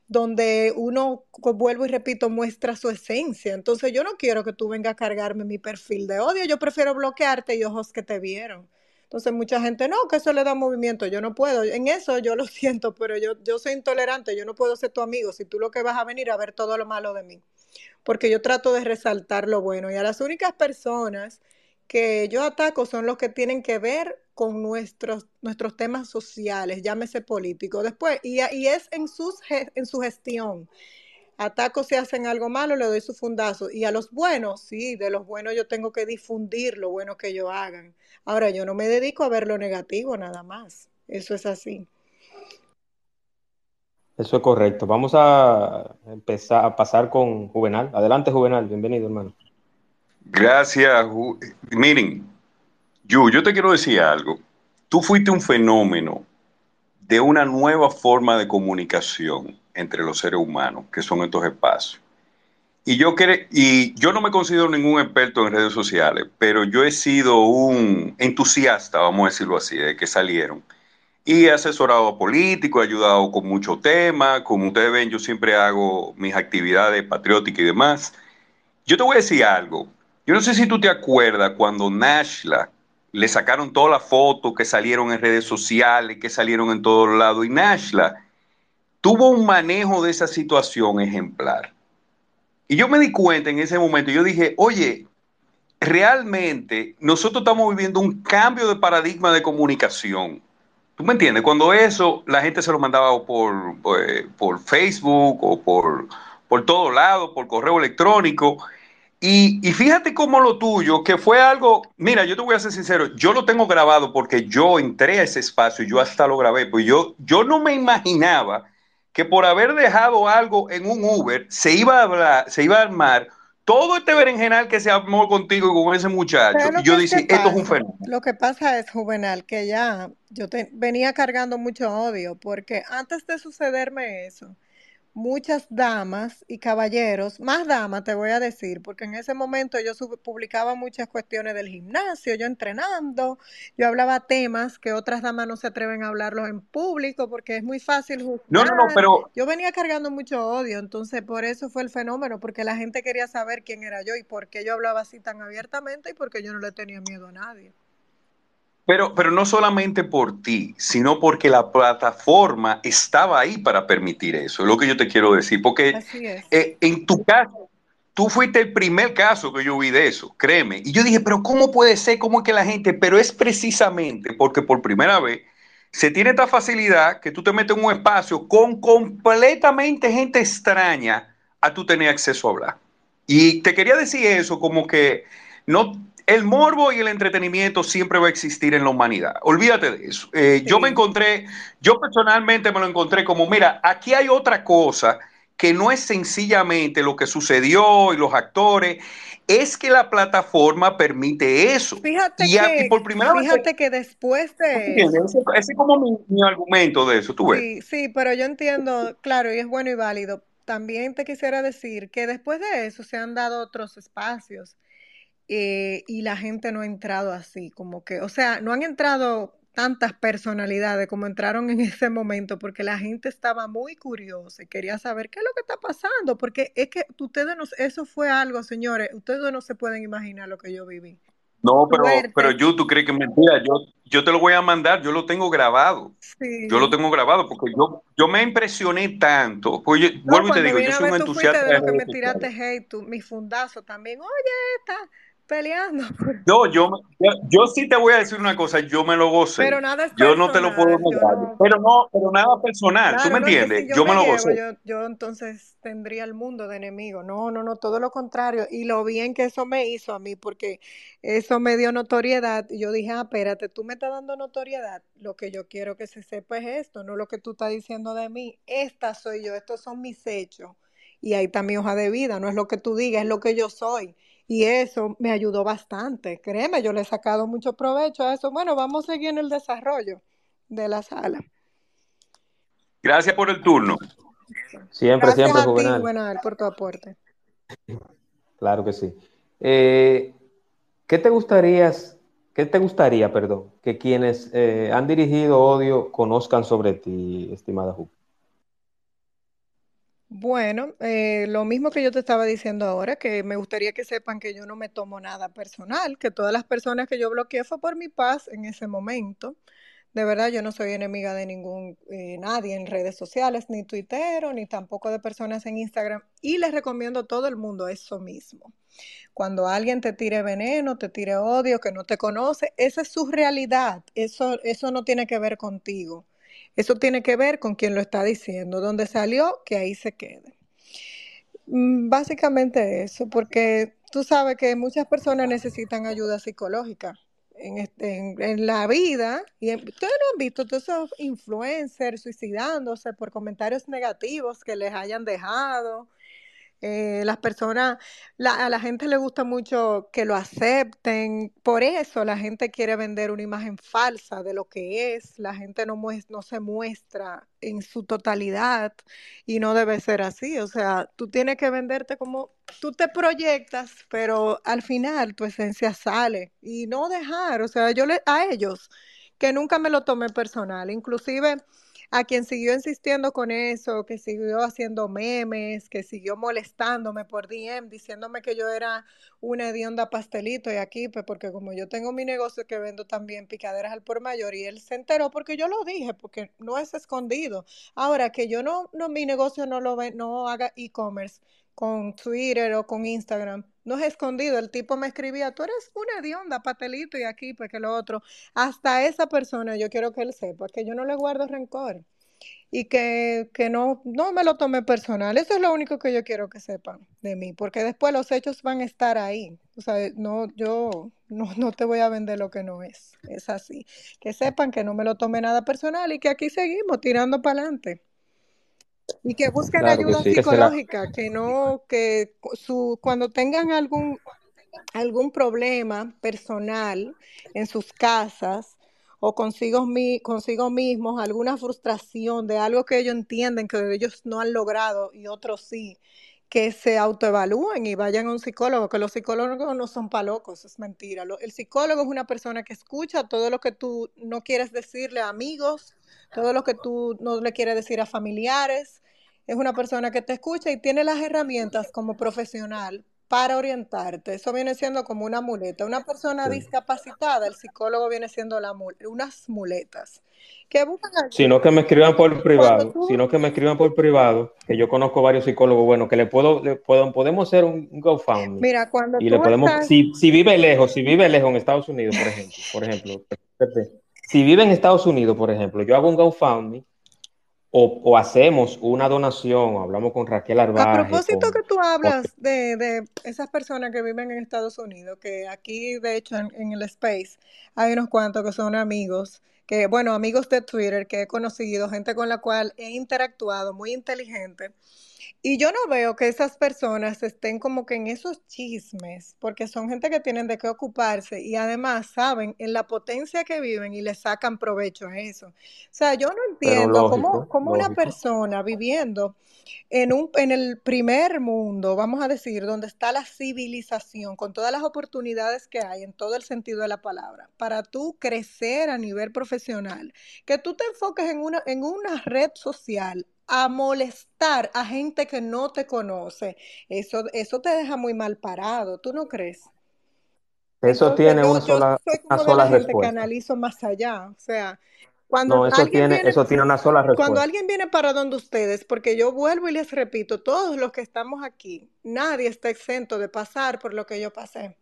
donde uno, vuelvo y repito, muestra su esencia. Entonces yo no quiero que tú vengas a cargarme mi perfil de odio. Yo prefiero bloquearte y ojos que te vieron. Entonces mucha gente, no, que eso le da movimiento, yo no puedo. En eso yo lo <laughs> siento, pero yo, yo soy intolerante, yo no puedo ser tu amigo si tú lo que vas a venir a ver todo lo malo de mí porque yo trato de resaltar lo bueno. Y a las únicas personas que yo ataco son los que tienen que ver con nuestros, nuestros temas sociales, llámese político. Después, y, y es en, sus, en su gestión. Ataco si hacen algo malo, le doy su fundazo. Y a los buenos, sí, de los buenos yo tengo que difundir lo bueno que ellos hagan. Ahora, yo no me dedico a ver lo negativo nada más. Eso es así. Eso es correcto. Vamos a empezar a pasar con Juvenal. Adelante, Juvenal. Bienvenido, hermano. Gracias. Miren, yo, yo te quiero decir algo. Tú fuiste un fenómeno de una nueva forma de comunicación entre los seres humanos, que son estos espacios. Y yo, y yo no me considero ningún experto en redes sociales, pero yo he sido un entusiasta, vamos a decirlo así, de que salieron y he asesorado a políticos, he ayudado con muchos temas. Como ustedes ven, yo siempre hago mis actividades patrióticas y demás. Yo te voy a decir algo. Yo no sé si tú te acuerdas cuando Nashla le sacaron todas las fotos que salieron en redes sociales, que salieron en todos lados, y Nashla tuvo un manejo de esa situación ejemplar. Y yo me di cuenta en ese momento, yo dije, oye, realmente nosotros estamos viviendo un cambio de paradigma de comunicación ¿Tú me entiendes? Cuando eso la gente se lo mandaba por, eh, por, Facebook o por, por todo lado, por correo electrónico. Y, fíjate cómo lo tuyo, que fue algo, mira, yo te voy a ser sincero, yo lo tengo grabado porque yo entré a ese espacio y yo hasta lo grabé, pues yo, yo no me imaginaba que por haber dejado algo en un Uber se iba a hablar, se iba a armar todo este berenjenal que se armó contigo y con ese muchacho, y yo dije, esto es un fenómeno. Lo que pasa es, Juvenal, que ya yo te, venía cargando mucho odio, porque antes de sucederme eso, muchas damas y caballeros, más damas te voy a decir, porque en ese momento yo publicaba muchas cuestiones del gimnasio, yo entrenando, yo hablaba temas que otras damas no se atreven a hablarlos en público porque es muy fácil juzgar. No, no, no, pero... Yo venía cargando mucho odio, entonces por eso fue el fenómeno, porque la gente quería saber quién era yo y por qué yo hablaba así tan abiertamente y porque yo no le tenía miedo a nadie. Pero, pero no solamente por ti, sino porque la plataforma estaba ahí para permitir eso, es lo que yo te quiero decir, porque eh, en tu caso, tú fuiste el primer caso que yo vi de eso, créeme. Y yo dije, pero ¿cómo puede ser? ¿Cómo es que la gente? Pero es precisamente porque por primera vez se tiene esta facilidad que tú te metes en un espacio con completamente gente extraña a tú tener acceso a hablar. Y te quería decir eso como que no el morbo y el entretenimiento siempre va a existir en la humanidad. Olvídate de eso. Eh, yo me encontré, yo personalmente me lo encontré como, mira, aquí hay otra cosa que no es sencillamente lo que sucedió y los actores, es que la plataforma permite eso. Fíjate, que, por primera fíjate que después de eso... Ese, es como mi, argumento de eso, tú ves. Sí, sí, pero yo entiendo, claro, y es bueno y válido. También te quisiera decir que después de eso se han dado otros espacios eh, y la gente no ha entrado así, como que, o sea, no han entrado tantas personalidades como entraron en <laughs> ese momento, porque la gente estaba muy curiosa y quería saber qué es lo que está pasando, porque es que ustedes no, eso fue algo, señores, ustedes no se pueden imaginar lo que yo viví. No, pero, pero yo, tú crees que mentira, yo, yo te lo voy a mandar, yo lo tengo grabado. Yo lo tengo grabado porque yo, yo me impresioné tanto. Oye, vuelvo y te digo, yo soy un entusiasta. De lo que me tiraste hate, mi fundazo también. Oye, está peleando. <laughs> No, yo, yo, sí te voy a decir una cosa, yo me lo gocé. Pero nada es Yo no te lo puedo negar. Pero no, pero nada personal, ¿tú me entiendes? yo, me, lo gocé. Yo, yo, entonces tendría el mundo de enemigo. No, no, no, todo lo contrario. Y lo bien que eso me hizo a mí, porque eso me dio notoriedad. Y yo dije, ah, espérate, tú me estás dando notoriedad. Lo que yo quiero que se sepa es esto, no lo que tú estás diciendo de mí. Esta soy yo, estos son mis hechos. Y ahí está mi hoja de vida, no es lo que tú digas, es lo que yo soy. Y eso me ayudó bastante. Créeme, yo le he sacado mucho provecho a eso. Bueno, vamos a seguir en el desarrollo de la sala. Gracias por el turno. Siempre, Gracias siempre, a ti, Juvenal, por tu aporte. Claro que sí. Eh, ¿Qué te gustaría, qué te gustaría, perdón, que quienes eh, han dirigido odio conozcan sobre ti, estimada Ju? Bueno, eh, lo mismo que yo te estaba diciendo ahora, que me gustaría que sepan que yo no me tomo nada personal, que todas las personas que yo bloqueé fue por mi paz en ese momento. De verdad, yo no soy enemiga de ningún eh, nadie en redes sociales, ni tuitero, ni tampoco de personas en Instagram. Y les recomiendo a todo el mundo eso mismo. Cuando alguien te tire veneno, te tire odio, que no te conoce, esa es su realidad. Eso, eso no tiene que ver contigo. Eso tiene que ver con quien lo está diciendo. Donde salió, que ahí se quede. Mm, básicamente eso, porque tú sabes que muchas personas necesitan ayuda psicológica en, este, en, la vida. Y ustedes no han visto todos esos influencers suicidándose por comentarios negativos que les hayan dejado eh, las personas, a la gente le gusta mucho que lo acepten, por eso la gente quiere vender una imagen falsa de lo que es, la gente no, no se muestra en su totalidad y no debe ser así, o sea, tú tienes que venderte como tú te proyectas, pero al final tu esencia sale y no dejar, o sea, yo le, a ellos que nunca me lo tomé personal, inclusive a quien siguió insistiendo con eso, que siguió haciendo memes, que siguió molestándome por DM, diciéndome que yo era una hedionda pastelito y aquí, pues porque como yo tengo mi negocio que vendo también picaderas al por mayor y él se enteró porque yo lo dije, porque no es escondido. Ahora que yo no, no mi negocio no lo ve, no haga e-commerce con Twitter o con Instagram, no es escondido. El tipo me escribía, tú eres una hedionda, patelito y aquí, pues que lo otro. Hasta esa persona yo quiero que él sepa que yo no le guardo rencor y que, que no, no me lo tome personal. Eso es lo único que yo quiero que sepan de mí, porque después los hechos van a estar ahí. O sea, no, yo no, no te voy a vender lo que no es. Es así. Que sepan que no me lo tome nada personal y que aquí seguimos tirando para adelante. Y que busquen ayuda psicológica, que, no, que su, cuando tengan algún, algún problema personal en sus casas o consigo, mi, consigo mismos, alguna frustración de algo que ellos entienden que ellos no han logrado y otros sí, que se autoevalúen y vayan a un psicólogo, que los psicólogos no son palocos, es mentira. El psicólogo es una persona que escucha todo lo que tú no quieres decirle a amigos, todo lo que tú no le quieres decir a familiares, es una persona que te escucha y tiene las herramientas como profesional para orientarte. Eso viene siendo como una muleta. Una persona discapacitada, el psicólogo viene siendo la unas muletas. Que sino que me escriban por privado, sino que me escriban por privado, que yo conozco varios psicólogos, bueno, que le puedo, le puedo podemos hacer un, GoFundMe. Mira, cuando y le podemos, si, si vive lejos, si vive lejos en Estados Unidos, por ejemplo, por ejemplo, <laughs> si vive en Estados Unidos, por ejemplo, yo hago un GoFundMe o, hacemos una donación, hablamos con Raquel Arbaje. A propósito que tú hablas de, esas personas que viven en Estados Unidos, que aquí de hecho en, el Space hay unos cuantos que son amigos, que bueno, amigos de Twitter que he conocido, gente con la cual he interactuado, muy inteligente. Y yo no veo que esas personas estén como que en esos chismes, porque son gente que tienen de qué ocuparse y además saben en la potencia que viven y le sacan provecho a eso. O sea, yo no entiendo cómo, una persona viviendo en, un, en el primer mundo, vamos a decir, donde está la civilización, con todas las oportunidades que hay en todo el sentido de la palabra, para tú crecer a nivel profesional, que tú te enfoques en una, en una red social a molestar a gente que no te conoce, eso, eso te deja muy mal parado, ¿tú no crees? Eso tiene una sola, una sola respuesta. que analizo más allá, o sea, cuando no, eso tiene, eso tiene una sola respuesta. Cuando alguien viene para donde ustedes, porque yo vuelvo y les repito, todos los que estamos aquí, nadie está exento de pasar por lo que yo pasé.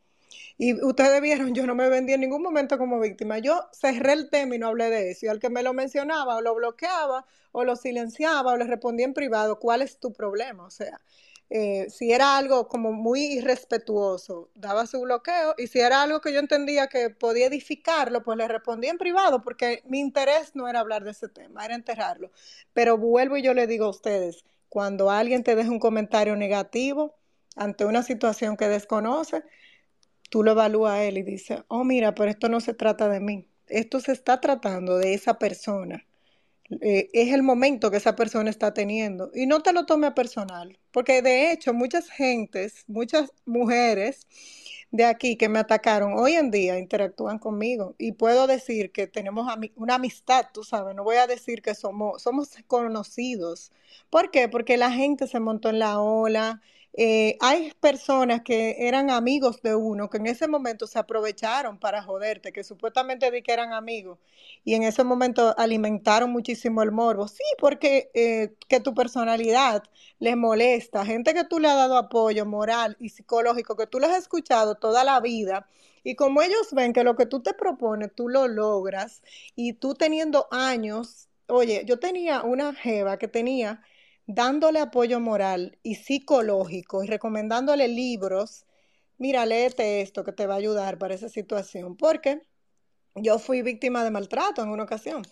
Y ustedes vieron, yo no me vendí en ningún momento como víctima. Yo cerré el tema y no hablé de eso. Y al que me lo mencionaba o lo bloqueaba o lo silenciaba o le respondía en privado, ¿cuál es tu problema? O sea, eh, si era algo como muy irrespetuoso, daba su bloqueo. Y si era algo que yo entendía que podía edificarlo, pues le respondía en privado porque mi interés no era hablar de ese tema, era enterrarlo. Pero vuelvo y yo le digo a ustedes, cuando alguien te deja un comentario negativo ante una situación que desconoce, tú lo evalúas a él y dices, oh, mira, pero esto no se trata de mí, esto se está tratando de esa persona. eh, es el momento que esa persona está teniendo. Y no te lo tome a personal, porque de hecho muchas gentes, muchas mujeres de aquí que me atacaron, hoy en día interactúan conmigo y puedo decir que tenemos una amistad, tú sabes, no voy a decir que somos, somos conocidos. ¿Por qué? Porque la gente se montó en la ola eh, hay personas que eran amigos de uno que en ese momento se aprovecharon para joderte, que supuestamente di que eran amigos y en ese momento alimentaron muchísimo el morbo. Sí, porque eh, que tu personalidad les molesta, gente que tú le has dado apoyo moral y psicológico, que tú les has escuchado toda la vida. Y como ellos ven que lo que tú te propones, tú lo logras, y tú teniendo años, oye, yo tenía una jeva que tenía dándole apoyo moral y psicológico y recomendándole libros, mira, léete esto que te va a ayudar para esa situación, porque yo fui víctima de maltrato en una ocasión.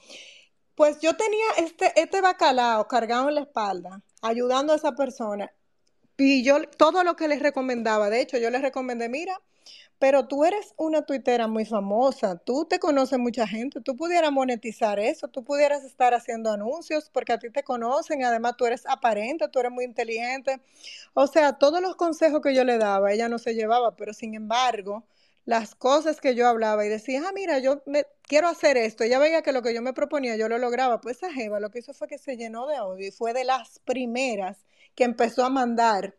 Pues yo tenía este, este bacalao cargado en la espalda, ayudando a esa persona, y yo todo lo que les recomendaba, de hecho, yo les recomendé, mira, pero tú eres una tuitera muy famosa, tú te conoces mucha gente, tú pudieras monetizar eso, tú pudieras estar haciendo anuncios porque a ti te conocen, además tú eres aparente, tú eres muy inteligente. O sea, todos los consejos que yo le daba, ella no se llevaba, pero sin embargo, las cosas que yo hablaba y decía, ah, mira, yo me, quiero hacer esto, ella veía que lo que yo me proponía yo lo lograba, pues esa Jeva lo que hizo fue que se llenó de odio y fue de las primeras que empezó a mandar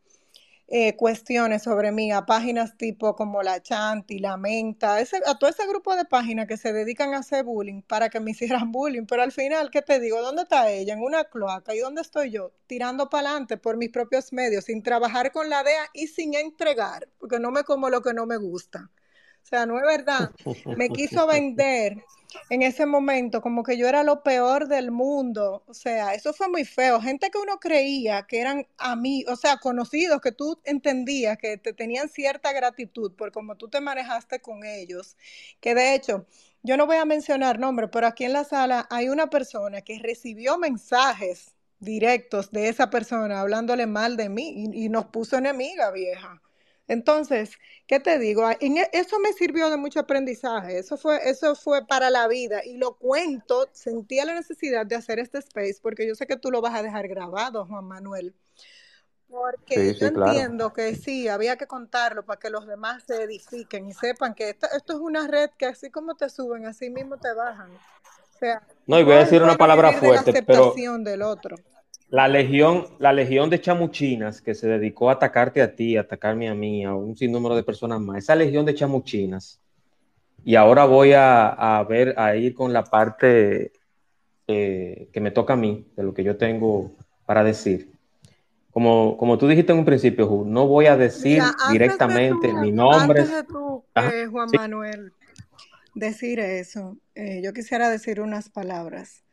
eh, cuestiones sobre mí a páginas tipo como La Chanti, La Menta, ese, a todo ese grupo de páginas que se dedican a hacer bullying para que me <laughs> hicieran bullying. Pero al final, ¿qué te digo? ¿Dónde está ella? En una cloaca. ¿Y dónde estoy yo? Tirando para adelante por mis propios medios, sin trabajar con la DEA y sin entregar, porque no me como lo que no me gusta. O sea, no es verdad. Me quiso <laughs> vender en ese momento como que yo era lo peor del mundo. O sea, eso fue muy feo. Gente que uno creía que eran amigos, o sea, conocidos, que tú entendías que te tenían cierta gratitud por cómo tú te manejaste con ellos. Que de hecho, yo no voy a mencionar nombres, pero aquí en la sala hay una persona que recibió mensajes directos de esa persona hablándole mal de mí y, y nos puso enemiga, vieja. Entonces, ¿qué te digo? Ah, e, eso me sirvió de mucho aprendizaje, eso fue, eso fue para la vida y lo cuento, sentía la necesidad de hacer este space porque yo sé que tú lo vas a dejar grabado, Juan Manuel. Porque yo entiendo que sí, había que contarlo para que los demás se edifiquen y sepan que esto, esto es una red que así como te suben, así mismo te bajan. O sea, no, y voy a decir una palabra fuerte, pero del otro. La legión, la legión de chamuchinas que se dedicó a atacarte a ti, a atacarme a mí, a un sinnúmero de personas más, esa legión de chamuchinas, y ahora voy a, ver, a ir con la parte eh, que me toca a mí, de lo que yo tengo para decir. Como, como tú dijiste en un principio, no voy a decir directamente mi nombre. Antes de tú, eh, Juan Manuel, decir eso, eh, yo quisiera decir unas palabras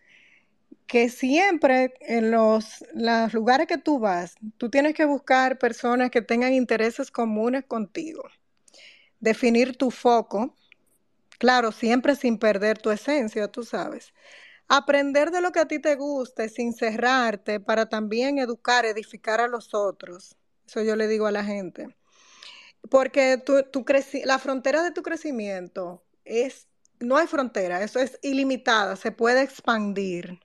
que siempre en los, lugares que tú vas, tú tienes que buscar personas que tengan intereses comunes contigo. Definir tu foco, claro, siempre sin perder tu esencia, tú sabes. Aprender de lo que a ti te guste sin cerrarte para también educar, edificar a los otros. Eso yo le digo a la gente. Porque tu, tu la frontera de tu crecimiento es, no hay frontera, eso es ilimitada, se puede expandir.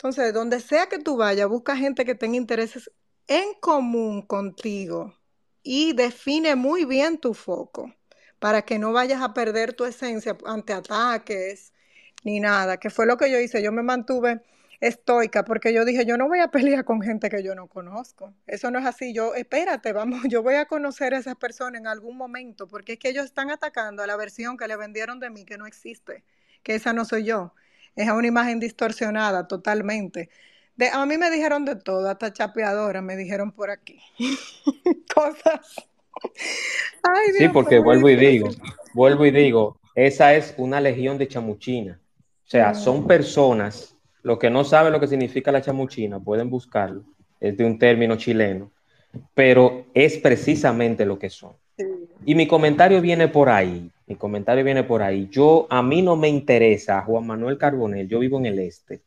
Entonces, donde sea que tú vayas, busca gente que tenga intereses en común contigo y define muy bien tu foco para que no vayas a perder tu esencia ante ataques ni nada, que fue lo que yo hice. Yo me mantuve estoica porque yo dije, yo no voy a pelear con gente que yo no conozco. Eso no es así. Yo, espérate, vamos, yo voy a conocer a esas personas en algún momento porque es que ellos están atacando a la versión que le vendieron de mí que no existe, que esa no soy yo es una imagen distorsionada totalmente. De, a mí me dijeron de todo, hasta chapeadora me dijeron por aquí. <laughs> Cosas. sí, porque vuelvo y digo, vuelvo y digo, esa es una legión de chamuchina. O sea, son personas, lo que no saben lo que significa la chamuchina, pueden buscarlo, es de un término chileno, pero es precisamente lo que son. Y mi comentario viene por ahí. Mi comentario viene por ahí. Yo, a mí no me interesa, Juan Manuel Carbonel, yo vivo en el este.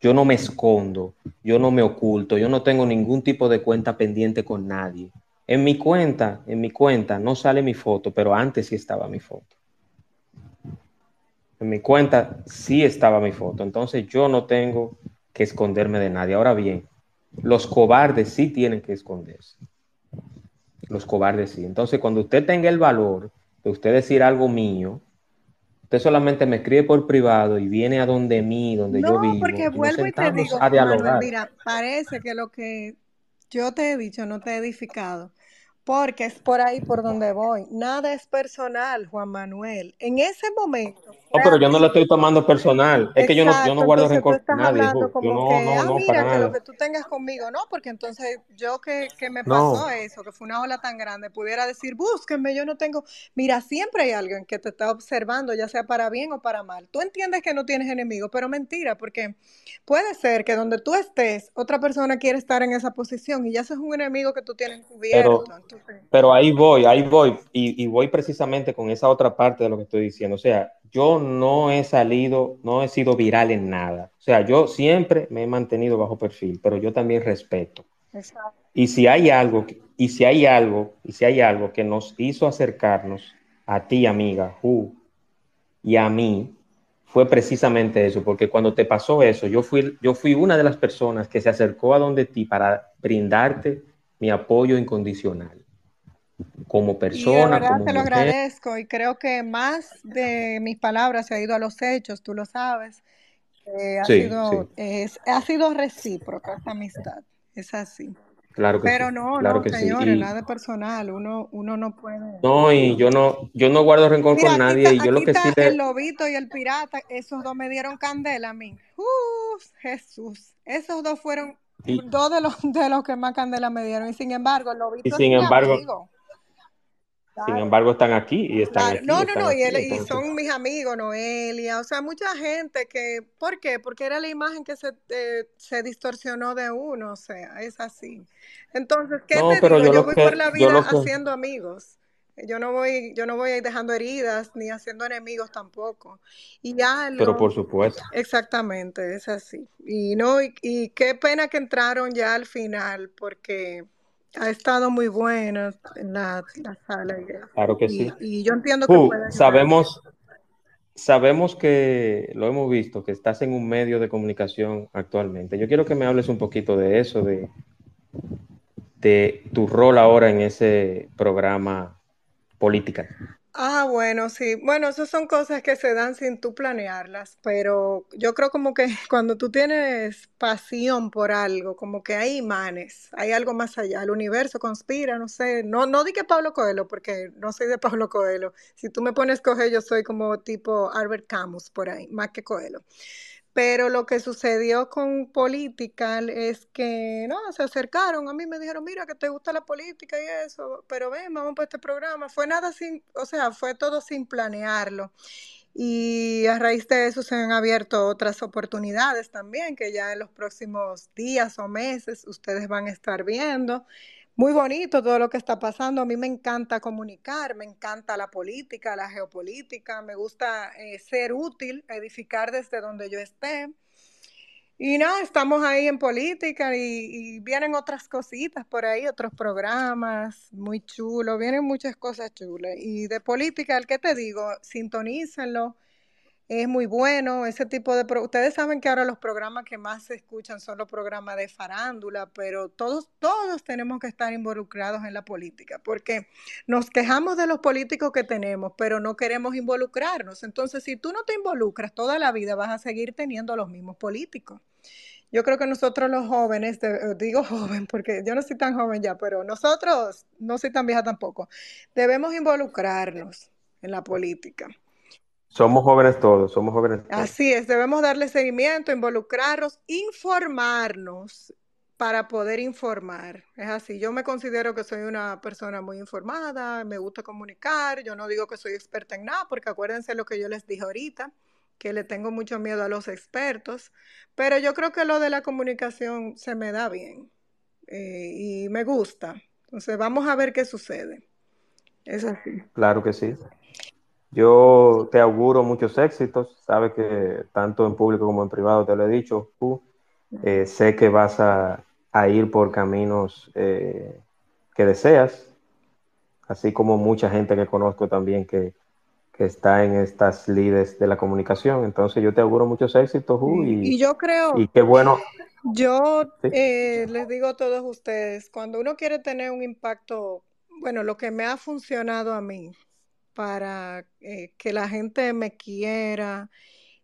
Yo no me escondo, yo no me oculto, yo no tengo ningún tipo de cuenta pendiente con nadie. En mi cuenta, en mi cuenta no sale mi foto, pero antes sí estaba mi foto. en mi cuenta sí estaba mi foto. Entonces yo no tengo que esconderme de nadie. Ahora bien, los cobardes sí tienen que esconderse. Los cobardes sí. Entonces cuando usted tenga el valor de usted decir algo mío, usted solamente me escribe por privado y viene a donde mí, donde yo vivo. No, porque vuelvo y te digo, mira, parece que lo que yo te he dicho no te he edificado. Porque es por ahí por donde voy. Nada es personal, Juan Manuel. En ese momento. No, pero yo no lo estoy tomando personal. Es que yo no, yo no guardo rencor con nadie. Como no, que, ah, mira, que lo que tú tengas conmigo, no, porque entonces yo que, que me pasó eso, que fue una ola tan grande, pudiera decir, búsquenme, yo no tengo. Mira, siempre hay alguien que te está observando, ya sea para bien o para mal. Tú entiendes que no tienes enemigo, pero mentira, porque puede ser que donde tú estés, otra persona quiere estar en esa posición y ya ese es un enemigo que tú tienes cubierto. Pero ahí voy, ahí voy, y, voy precisamente con esa otra parte de lo que estoy diciendo. O sea, yo no he salido, no he sido viral en nada. O sea, yo siempre me he mantenido bajo perfil, pero yo también respeto. Y si hay algo, y si hay algo, y si hay algo que nos hizo acercarnos a ti, amiga, y a mí, fue precisamente eso, porque cuando te pasó eso, yo fui, yo fui una de las personas que se acercó a donde ti para brindarte mi apoyo incondicional como persona. Y de verdad te lo agradezco y creo que más de mis palabras se ha ido a los hechos, tú lo sabes. ha, sido, ha sido recíproca esta amistad, es así. Claro que Pero sí, no, claro no, que señores, nada personal, uno, uno no puede. No, y yo no, yo no guardo rencor con nadie, y yo lo que sí El lobito y el pirata, esos dos me dieron candela a mí. Uf, Jesús, esos dos fueron dos de los, de los que más candela me dieron, y sin embargo, el lobito y sin embargo, sin embargo, están aquí y están aquí, No, no, no, y, son mis amigos, Noelia, o sea, mucha gente que, ¿por qué? Porque era la imagen que se, eh, se distorsionó de uno, o sea, es así. Entonces, ¿qué te digo? Yo, voy por la vida haciendo amigos. Yo no voy, yo no voy dejando heridas ni haciendo enemigos tampoco. Y ya Pero por supuesto. Exactamente, es así. Y no, y qué pena que entraron ya al final, porque ha estado muy buena en la, sala. Claro que sí. Y yo entiendo que sabemos, sabemos que lo hemos visto, que estás en un medio de comunicación actualmente. Yo quiero que me hables un poquito de eso, de, de tu rol ahora en ese programa política. Ah, bueno, sí. Bueno, esas son cosas que se dan sin tú planearlas, pero yo creo como que <laughs> cuando tú tienes pasión por algo, como que hay imanes, hay algo más allá, el universo conspira, no sé, no, no di que Pablo Coelho, porque no soy de Pablo Coelho. Si tú me pones coger, yo soy como tipo Albert Camus por ahí, más que Coelho. Pero lo que sucedió con política es que, no, se acercaron a mí, me dijeron, mira, que te gusta la política y eso, pero ven, vamos para este programa. Fue nada sin, o sea, fue todo sin planearlo. Y a raíz de eso se han abierto otras oportunidades también, que ya en los próximos días o meses ustedes van a estar viendo muy bonito todo lo que está pasando. A mí me encanta comunicar, me encanta la política, la geopolítica, me gusta eh, ser útil, edificar desde donde yo esté. Y nada, estamos ahí en política y, vienen otras cositas por ahí, otros programas muy chulos, vienen muchas cosas chulas. Y de política, el que te digo, sintonícenlo es muy bueno. Ese tipo de... Ustedes saben que ahora los programas que más se escuchan son los programas de farándula, pero todos, todos tenemos que estar involucrados en la política, porque nos quejamos de los políticos que tenemos, pero no queremos involucrarnos. Entonces, si tú no te involucras toda la vida, vas a seguir teniendo los mismos políticos. Yo creo que nosotros los jóvenes, digo <laughs> joven porque yo no soy tan joven ya, pero nosotros, no soy tan vieja tampoco, debemos involucrarnos en la política. Somos jóvenes todos, somos jóvenes todos. Así es, debemos darle seguimiento, involucrarnos, informarnos para poder informar. Es así, yo me considero que soy una persona muy informada, me gusta comunicar, yo no digo que soy experta en nada, porque acuérdense lo que yo les dije ahorita, que le tengo mucho miedo a los expertos, pero yo creo que lo de la comunicación se me da bien eh, y me gusta. Entonces vamos a ver qué sucede. Es así. Claro que sí. Yo te auguro muchos éxitos, sabes que tanto en público como en privado te lo he dicho, eh, sé que vas a, ir por caminos eh, que deseas, así como mucha gente que conozco también que, que está en estas lides de la comunicación. Entonces yo te auguro muchos éxitos, Ju, y, y, yo creo... Y qué bueno. Yo eh, les digo a todos ustedes, cuando uno quiere tener un impacto, bueno, lo que me ha funcionado a mí para eh, que la gente me quiera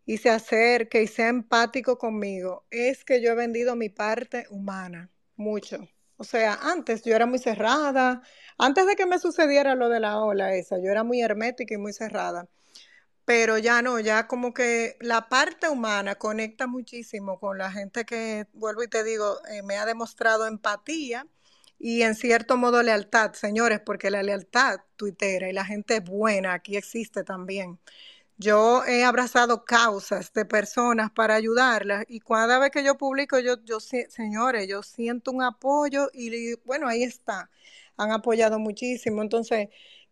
y se acerque y sea empático conmigo, es que yo he vendido mi parte humana, mucho. O sea, antes yo era muy cerrada, antes de que me sucediera lo de la ola esa, yo era muy hermética y muy cerrada. Pero ya no, ya como que la parte humana conecta muchísimo con la gente que, vuelvo y te digo, eh, me ha demostrado empatía y en cierto modo lealtad, señores, porque la lealtad tuitera y la gente buena aquí existe también. Yo he abrazado causas de personas para ayudarlas y cada vez que yo publico, yo, yo señores, yo siento un apoyo y bueno, ahí está. Han apoyado muchísimo. Entonces,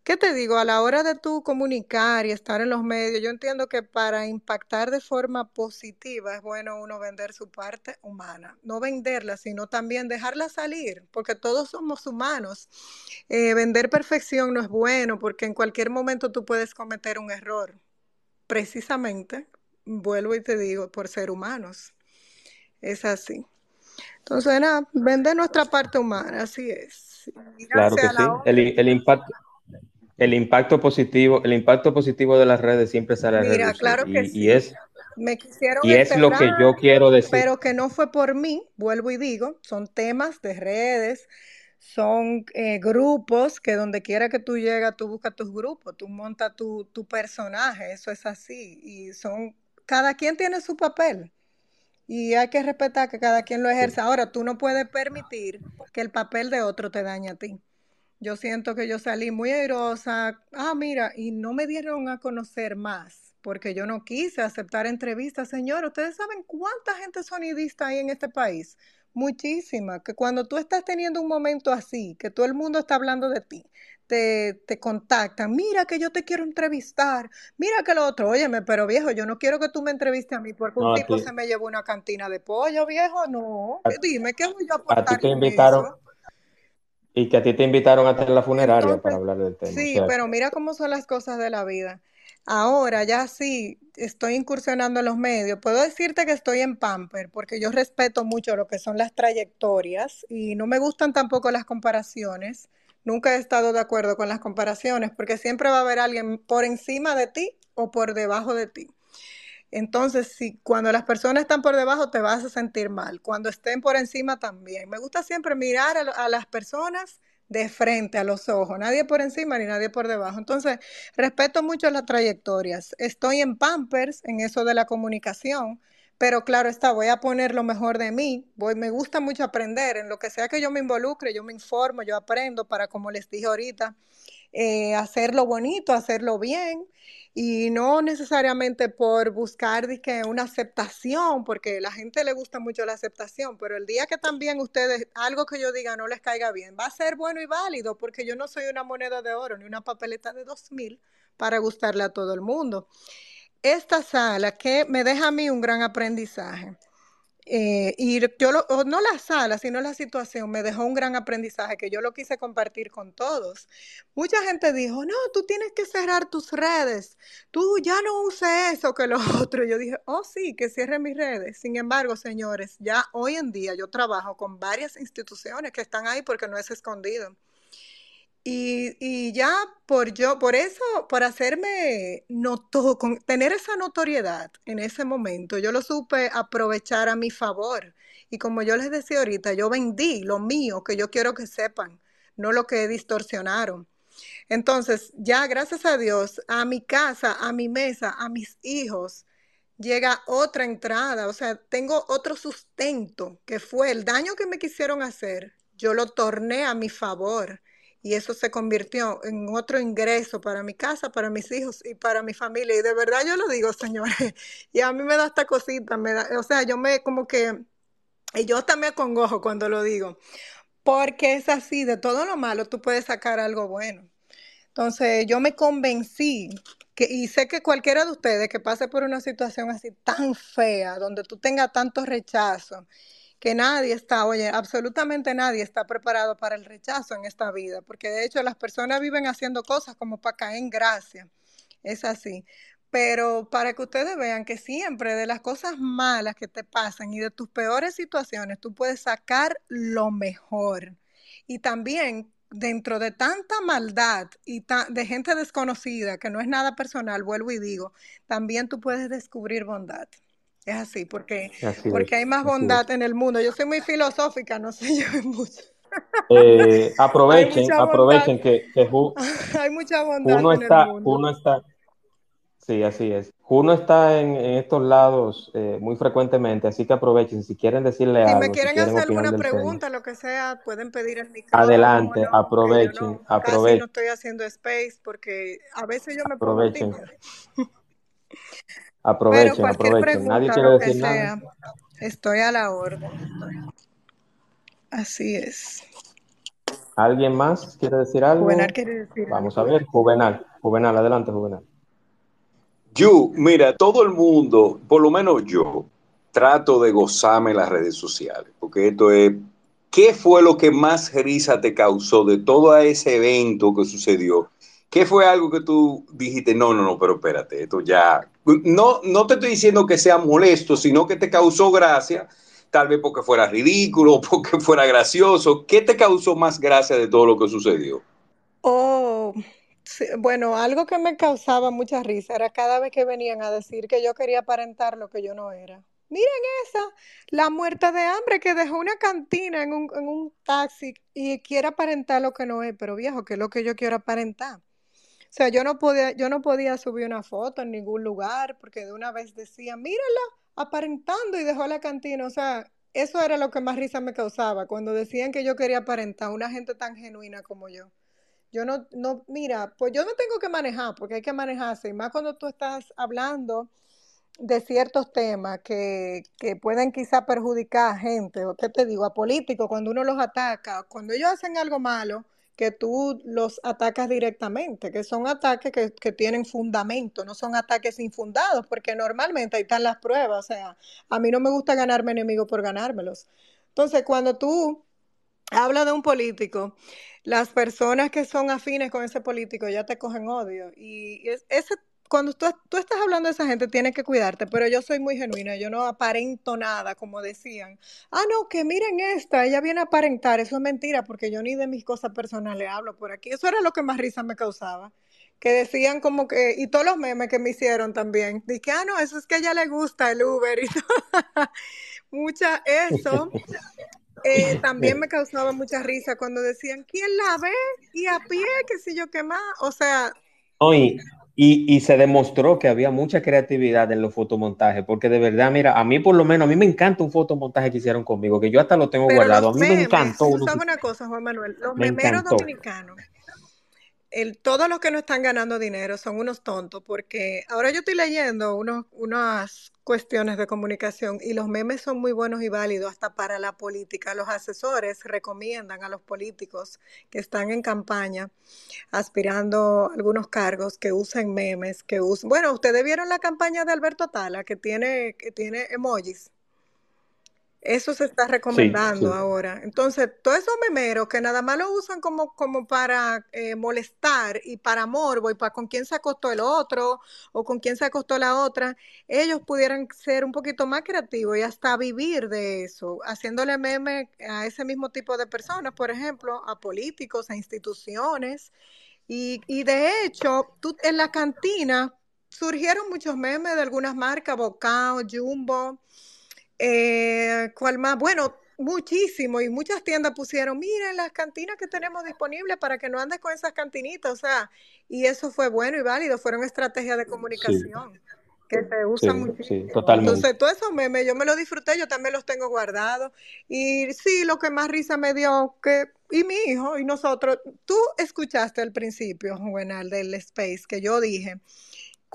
¿qué te digo? A la hora de tú comunicar y estar en los medios, yo entiendo que para impactar de forma positiva es bueno uno vender su parte humana. No venderla, sino también dejarla salir, porque todos somos humanos. Eh, vender perfección no es bueno, porque en cualquier momento tú puedes cometer un error precisamente, vuelvo y te digo, por ser humanos. Es así. Entonces, nada, vende nuestra parte humana, así es. claro que sí. El, impacto, el impacto positivo, el impacto positivo de las redes siempre sale a Mira, claro que y, sí. y es me quisieron y es lo que yo quiero decir. Pero que no fue por mí, vuelvo y digo, son temas de redes, son eh, grupos que donde quiera que tú llegas, tú buscas tus grupos, tú montas tu, tu personaje, eso es así. Y son, cada quien tiene su papel y hay que respetar que cada quien lo ejerza. Ahora, tú no puedes permitir que el papel de otro te dañe a ti. Yo siento que yo salí muy airosa, ah, mira, y no me dieron a conocer más, porque yo no quise aceptar entrevistas. Señor, ¿ustedes saben cuánta gente sonidista hay en este país? Muchísima, que cuando tú estás teniendo un momento así, que todo el mundo está hablando de ti, te, te contactan, mira que yo te quiero entrevistar, mira que lo otro, óyeme, pero viejo, yo no quiero que tú me entrevistes a mí porque un No, a tipo ti, se me llevó una cantina de pollo, viejo, no, a, dime, ¿qué voy a a ti aportar te invitaron eso? Y que a ti te invitaron hasta la funeraria para hablar del tema. Sí, pero mira cómo son las cosas de la vida. Ahora ya sí estoy incursionando en los medios. Puedo decirte que estoy en Pamper porque yo respeto mucho lo que son las trayectorias y no me gustan tampoco las comparaciones. Nunca he estado de acuerdo con las comparaciones porque siempre va a haber alguien por encima de ti o por debajo de ti. Entonces, si cuando las personas están por debajo te vas a sentir mal, cuando estén por encima también. Me gusta siempre mirar a, a las personas de frente, a los ojos, nadie por encima ni nadie por debajo. Entonces, respeto mucho las trayectorias. Estoy en Pampers, en eso de la comunicación, pero claro está, voy a poner lo mejor de mí. Voy, me gusta mucho aprender, en lo que sea que yo me involucre, yo me informo, yo aprendo para, como les dije ahorita, eh, hacerlo bonito, hacerlo bien y no necesariamente por buscar una aceptación, porque a la gente le gusta mucho la aceptación, pero el día que también ustedes, algo que yo diga no les caiga bien, va a ser bueno y válido, porque yo no soy una moneda de oro ni una papeleta de dos mil para gustarle a todo el mundo. Esta sala que me deja a mí un gran aprendizaje. Eh, y yo lo, no la sala, sino la situación me dejó un gran aprendizaje que yo lo quise compartir con todos. Mucha gente dijo, no, tú tienes que cerrar tus redes, tú ya no uses eso que lo <laughs> otro. Yo dije, oh sí, que cierre mis redes. Sin embargo, señores, ya hoy en día yo trabajo con varias instituciones que están ahí porque no es escondido. Y, ya por yo, por eso, por hacerme noto, con tener esa notoriedad en ese momento, yo lo supe aprovechar a mi favor. Y como yo les decía ahorita, yo vendí lo mío que yo quiero que sepan, no lo que distorsionaron. Entonces, ya gracias a Dios, a mi casa, a mi mesa, a mis hijos, llega otra entrada, o sea, tengo otro sustento, que fue el daño que me quisieron hacer, yo lo torné a mi favor y eso se convirtió en otro ingreso para mi casa, para mis hijos y para mi familia. Y de verdad yo lo digo, <laughs> señores, y a mí me da esta cosita, me da, o sea, yo me como que, y yo también acongojo cuando lo digo, porque es así, de todo lo malo tú puedes sacar algo bueno. Entonces yo me convencí que, y sé que cualquiera de ustedes que pase por una situación así tan fea, donde tú tengas tanto rechazo, que nadie está, oye, absolutamente nadie está preparado para el rechazo en esta vida, porque de hecho las personas viven haciendo cosas como para caer en gracia. Es así. Pero para que ustedes vean que siempre de las cosas malas que te pasan y de tus peores situaciones, tú puedes sacar lo mejor. Y también dentro de tanta maldad y de gente desconocida, que no es nada personal, vuelvo y digo, también tú puedes descubrir bondad. Es así, porque, porque hay más bondad en el mundo. Yo soy muy filosófica, no sé yo <laughs> mucho. Eh, aprovechen, aprovechen que, <laughs> hay mucha bondad uno está, Uno está, sí, así es. Uno está en, estos lados eh, muy frecuentemente, así que aprovechen. Si quieren decirle algo, si me quieren, hacer alguna pregunta, lo que sea, pueden pedir el micrófono. Adelante, aprovechen, aprovechen. no estoy haciendo space porque a veces yo me aprovechen. <laughs> Aprovechen, aprovechen. Nadie quiere decir nada. Estoy a la orden. Así es. ¿Alguien más quiere decir algo? Juvenal quiere decir Vamos a ver, Juvenal. Juvenal, adelante, Juvenal. Yo, mira, todo el mundo, por lo menos yo, trato de gozarme las redes sociales, porque esto es, ¿qué fue lo que más risa te causó de todo ese evento que sucedió? ¿Qué fue algo que tú dijiste, no, no, no, pero espérate, esto ya, no, no te estoy diciendo que sea molesto, sino que te causó gracia, tal vez porque fuera ridículo, <laughs> porque fuera gracioso. ¿Qué te causó más gracia de todo lo que sucedió? Oh, bueno, algo que me causaba mucha risa era cada vez que venían a decir que yo quería aparentar lo que yo no era. Miren esa, la muerta de hambre que dejó una cantina en un, en un taxi y quiere aparentar lo que no es, pero viejo, ¿qué es lo que yo quiero aparentar? O sea, yo no podía, yo no podía subir una foto en ningún lugar porque de una vez decía, mírala, aparentando y dejó la cantina. O sea, eso era lo que más risa me causaba, cuando decían que yo quería aparentar una gente tan genuina como yo. Yo no, no, mira, pues yo no tengo que manejar, porque hay que manejarse, y más cuando tú estás hablando de ciertos temas que, que pueden quizá perjudicar a gente, o qué te digo, a políticos, cuando uno los ataca, cuando ellos hacen algo malo, que tú los atacas directamente, que son ataques que, tienen fundamento, no son ataques infundados, porque normalmente ahí están las pruebas, o sea, a mí no me gusta ganarme enemigos por ganármelos. Entonces, cuando tú hablas de un político, las personas que son afines con ese político ya te cogen odio y ese cuando tú, estás hablando de esa gente, tienes que cuidarte, pero yo soy muy genuina, yo no aparento nada, como decían. Ah, no, que miren esta, ella viene a aparentar, eso es mentira, porque yo ni de mis cosas personales hablo por aquí. Eso era lo que más risa me causaba. Que decían como que, y todos los memes que me hicieron también, dije, ah, no, eso es que a ella le gusta el Uber y todo. <laughs> Mucha, eso. Eh, también me causaba mucha risa cuando decían, ¿quién la ve? Y a pie, qué sé yo qué más. O sea, Oye, y, se demostró que había mucha creatividad en los fotomontajes, porque de verdad, mira, a mí por lo menos, a mí me encanta un fotomontaje que hicieron conmigo, que yo hasta lo tengo guardado. A mí me encantó. una cosa, Juan Manuel, los memeros dominicanos todos los que no están ganando dinero son unos tontos, porque ahora yo estoy leyendo unos, unas cuestiones de comunicación y los memes son muy buenos y válidos hasta para la política. Los asesores recomiendan a los políticos que están en campaña aspirando a algunos cargos que usen memes, que usen... Bueno, ustedes vieron la campaña de Alberto Tala que tiene, que tiene emojis. Eso se está recomendando ahora. Entonces, todos esos memeros que nada más lo usan como, como para eh, molestar y para morbo y para con quién se acostó el otro o con quién se acostó la otra, ellos pudieran ser un poquito más creativos y hasta vivir de eso, haciéndole meme a ese mismo tipo de personas, por ejemplo, a políticos, a instituciones. Y, y de hecho, tú, en la cantina surgieron muchos memes de algunas marcas, Bocao, Jumbo eh, ¿Cuál más? Bueno, muchísimo y muchas tiendas pusieron, miren las cantinas que tenemos disponibles para que no andes con esas cantinitas, o sea, y eso fue bueno y válido, fueron estrategias de comunicación que se usan muchísimo. totalmente. Entonces, todos esos memes, yo me los disfruté, yo también los tengo guardados. Y sí, lo que más risa me dio, que, y mi hijo y nosotros, tú escuchaste al principio, Juvenal, del Space, que yo dije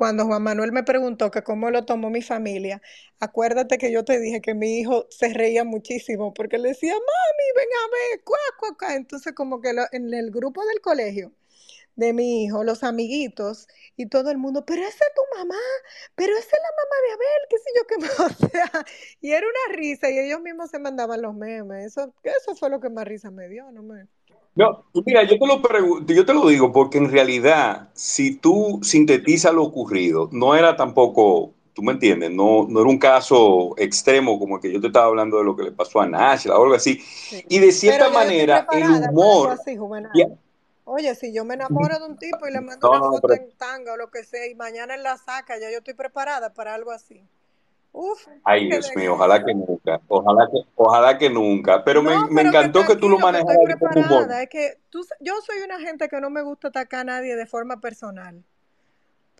cuando Juan Manuel me preguntó que cómo lo tomó mi familia, acuérdate que yo te dije que mi hijo se reía muchísimo porque le decía, mami, ven a ver, cuá, Entonces como que en el grupo del colegio de mi hijo, los amiguitos y todo el mundo, pero esa es tu mamá, pero esa es la mamá de Abel, qué sé yo qué <laughs> o sea, y era una risa y ellos mismos se mandaban los memes, eso, eso fue lo que más risa me dio, no me... No, mira, yo te lo yo te lo digo porque en realidad, si tú sintetizas lo ocurrido, no era tampoco, tú me entiendes, no, no era un caso extremo como el que yo te estaba hablando de lo que le pasó a Nashla o algo así. Sí. Y de cierta Pero manera, el humor. así, Juvenal. ya- Oye, si yo me enamoro de un tipo y le mando No, una no, foto pero en tanga o lo que sea y mañana él la saca, ya yo estoy preparada para algo así. Uf, Ay, que Dios mío, que... ojalá que nunca, ojalá que, ojalá que nunca. Pero me, No, me pero que encantó que tú lo que manejaras humor. Es que tú, yo soy una gente que no me gusta atacar a nadie de forma personal.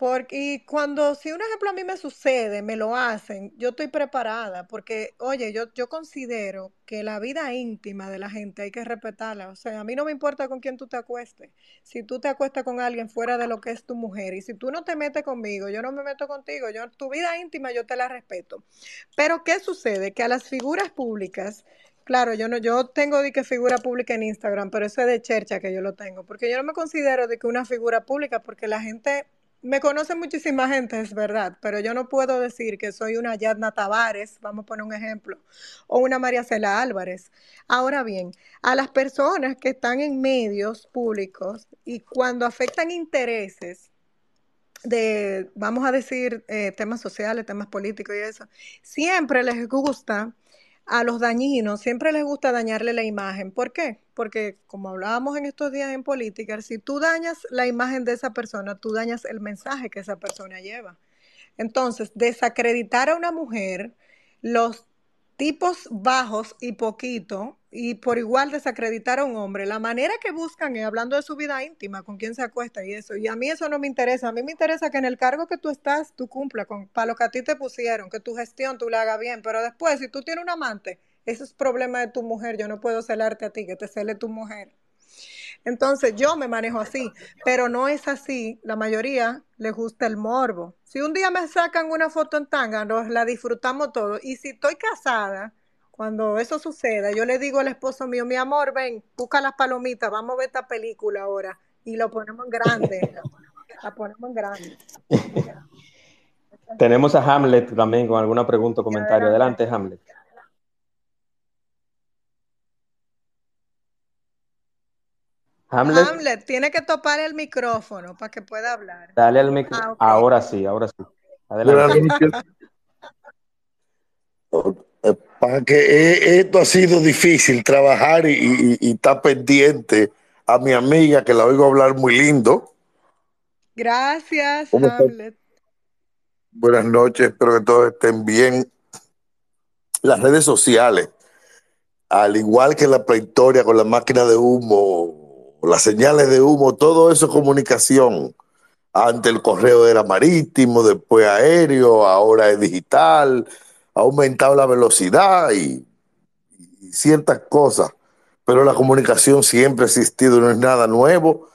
Porque, y cuando, si un ejemplo a mí me sucede, me lo hacen, yo estoy preparada, porque, oye, yo, yo considero que la vida íntima de la gente hay que respetarla. O sea, a mí no me importa con quién tú te acuestes. Si tú te acuestas con alguien fuera de lo que es tu mujer, y si tú no te metes conmigo, yo no me meto contigo, yo, tu vida íntima yo te la respeto. Pero, ¿qué sucede? Que a las figuras públicas, claro, yo no, yo tengo de que figura pública en Instagram, pero eso es de chercha que yo lo tengo, porque yo no me considero de que una figura pública, porque la gente me conoce muchísima gente, es verdad, pero yo no puedo decir que soy una Yadna Tavares, vamos a poner un ejemplo, o una María Cela Álvarez. Ahora bien, a las personas que están en medios públicos y cuando afectan intereses de, vamos a decir, eh, temas sociales, temas políticos y eso, siempre les gusta a los dañinos, siempre les gusta dañarle la imagen. ¿Por qué? Porque como hablábamos en estos días en política, si tú dañas la imagen de esa persona, tú dañas el mensaje que esa persona lleva. Entonces, desacreditar a una mujer, los tipos bajos y poquito, y por igual desacreditar a un hombre, la manera que buscan es hablando de su vida íntima, con quién se acuesta y eso. Y a mí eso no me interesa. A mí me interesa que en el cargo que tú estás, tú cumplas con para lo que a ti te pusieron, que tu gestión tú la hagas bien. Pero después, si tú tienes un amante, ese es problema de tu mujer. Yo no puedo celarte a ti, que te cele tu mujer. Entonces yo me manejo así, pero no es así. La mayoría les gusta el morbo. Si un día me sacan una foto en tanga, nos la disfrutamos todo. Y si estoy casada, cuando eso suceda, yo le digo al esposo mío, mi amor, ven, busca las palomitas, vamos a ver esta película ahora. Y lo ponemos en grande. La ponemos en grande. <laughs> Tenemos a Hamlet también con alguna pregunta o comentario. Adelante, Hamlet. Hamlet. Hamlet, tiene que topar el micrófono para que pueda hablar. Dale al micrófono. Ah, okay. Ahora sí, ahora sí. Adelante. <laughs> Para que esto ha sido difícil trabajar y, y, y estar pendiente a mi amiga que la oigo hablar muy lindo. Gracias, Hamlet. Buenas noches, espero que todos estén bien. Las redes sociales, al igual que la prehistoria con la máquina de humo, las señales de humo, todo eso es comunicación. Antes el correo era marítimo, después aéreo, ahora es digital, ha aumentado la velocidad y, y ciertas cosas, pero la comunicación siempre ha existido, no es nada nuevo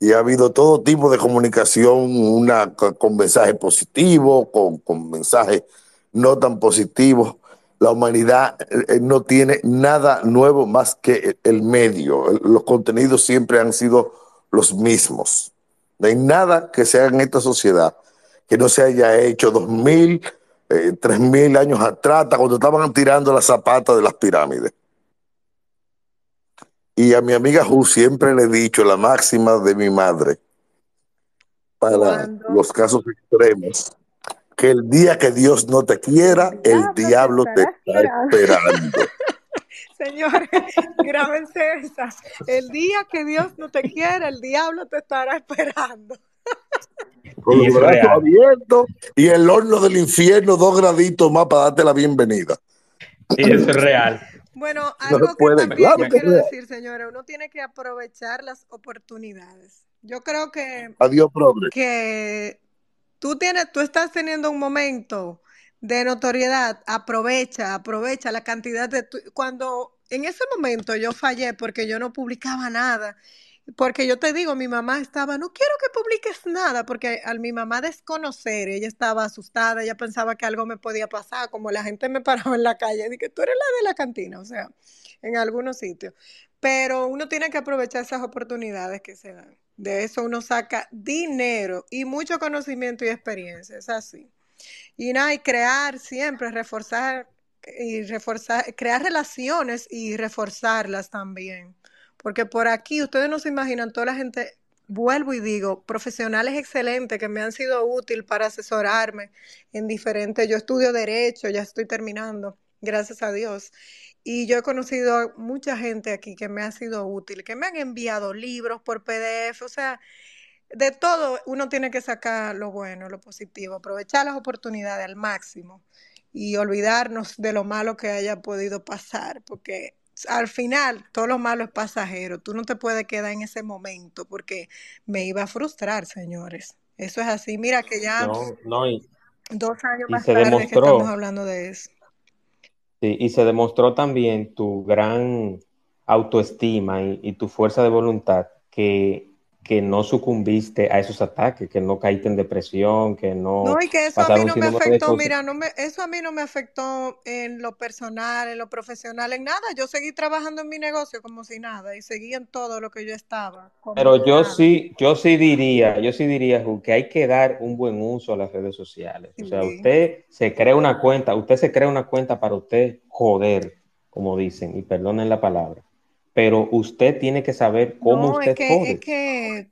y ha habido todo tipo de comunicación, una con mensajes positivos, con, con mensajes no tan positivos. La humanidad eh, no tiene nada nuevo más que el medio. Los contenidos siempre han sido los mismos. No hay nada que se haga en esta sociedad que no se haya hecho dos mil, eh, tres mil años atrás, cuando estaban tirando las zapatas de las pirámides. Y a mi amiga Ju siempre le he dicho la máxima de mi madre para los casos extremos, que el día que Dios no te quiera, el, diablo te, te está esperando. <laughs> Señores, <laughs> grábense esa. El día que Dios no te quiera, el diablo te estará esperando. <laughs> Con los brazos abiertos y el horno del infierno dos graditos más para darte la bienvenida. Y eso es real. Bueno, algo no que puede, también claro que quiero decir, señora, uno tiene que aprovechar las oportunidades. Yo creo que, Adiós, pobre. que tú tienes, tú estás teniendo un momento de notoriedad, aprovecha, aprovecha la cantidad de tu, cuando en ese momento yo fallé porque yo no publicaba nada. Porque yo te digo, mi mamá estaba, no quiero que publiques nada, porque al mi mamá desconocer, ella estaba asustada, ella pensaba que algo me podía pasar, como la gente me paraba en la calle, dije, tú eres la de la cantina, o sea, en algunos sitios. Pero uno tiene que aprovechar esas oportunidades que se dan. De eso uno saca dinero y mucho conocimiento y experiencia, es así. Y nada, y crear siempre, reforzar y reforzar, crear relaciones y reforzarlas también porque por aquí ustedes no se imaginan toda la gente, vuelvo y digo, profesionales excelentes que me han sido útil para asesorarme en diferentes, yo estudio derecho, ya estoy terminando, gracias a Dios. Y yo he conocido a mucha gente aquí que me ha sido útil, que me han enviado libros por PDF, o sea, de todo uno tiene que sacar lo bueno, lo positivo, aprovechar las oportunidades al máximo y olvidarnos de lo malo que haya podido pasar, porque al final todo lo malo es pasajero. Tú no te puedes quedar en ese momento porque me iba a frustrar, señores. Eso es así. Mira que ya No, no, y, dos años y más tarde que estamos hablando de eso. Sí, y se demostró también tu gran autoestima y, y tu fuerza de voluntad que, que no sucumbiste a esos ataques, que no caíste en depresión, que No, no y que eso a mí no me afectó, mira, no me, eso a mí no me afectó en lo personal, en lo profesional, en nada. Yo seguí trabajando en mi negocio como si nada y seguí en todo lo que yo estaba, Pero yo nada. sí, yo sí diría, yo sí diría, Ju, que hay que dar un buen uso a las redes sociales. O sea, Sí. usted se crea una cuenta, usted se crea una cuenta para usted joder, como dicen, y perdonen la palabra. Pero usted tiene que saber cómo No, es usted que, es que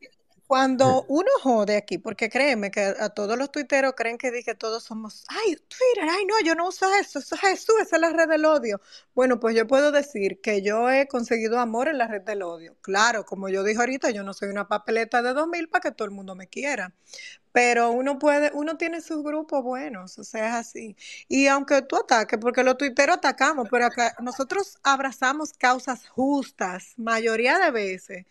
cuando uno jode aquí, porque créeme que a todos los tuiteros creen que dije todos somos, ay, Twitter, ay, no, yo no uso eso, eso es Jesús, esa es la red del odio. Bueno, pues yo puedo decir que yo he conseguido amor en la red del odio. Claro, como yo dije ahorita, yo no soy una papeleta de 2000 para que todo el mundo me quiera. Pero uno puede, uno tiene sus grupos buenos, o sea, es así. Y aunque tú ataques, porque los tuiteros atacamos, pero acá nosotros abrazamos causas justas, mayoría de veces.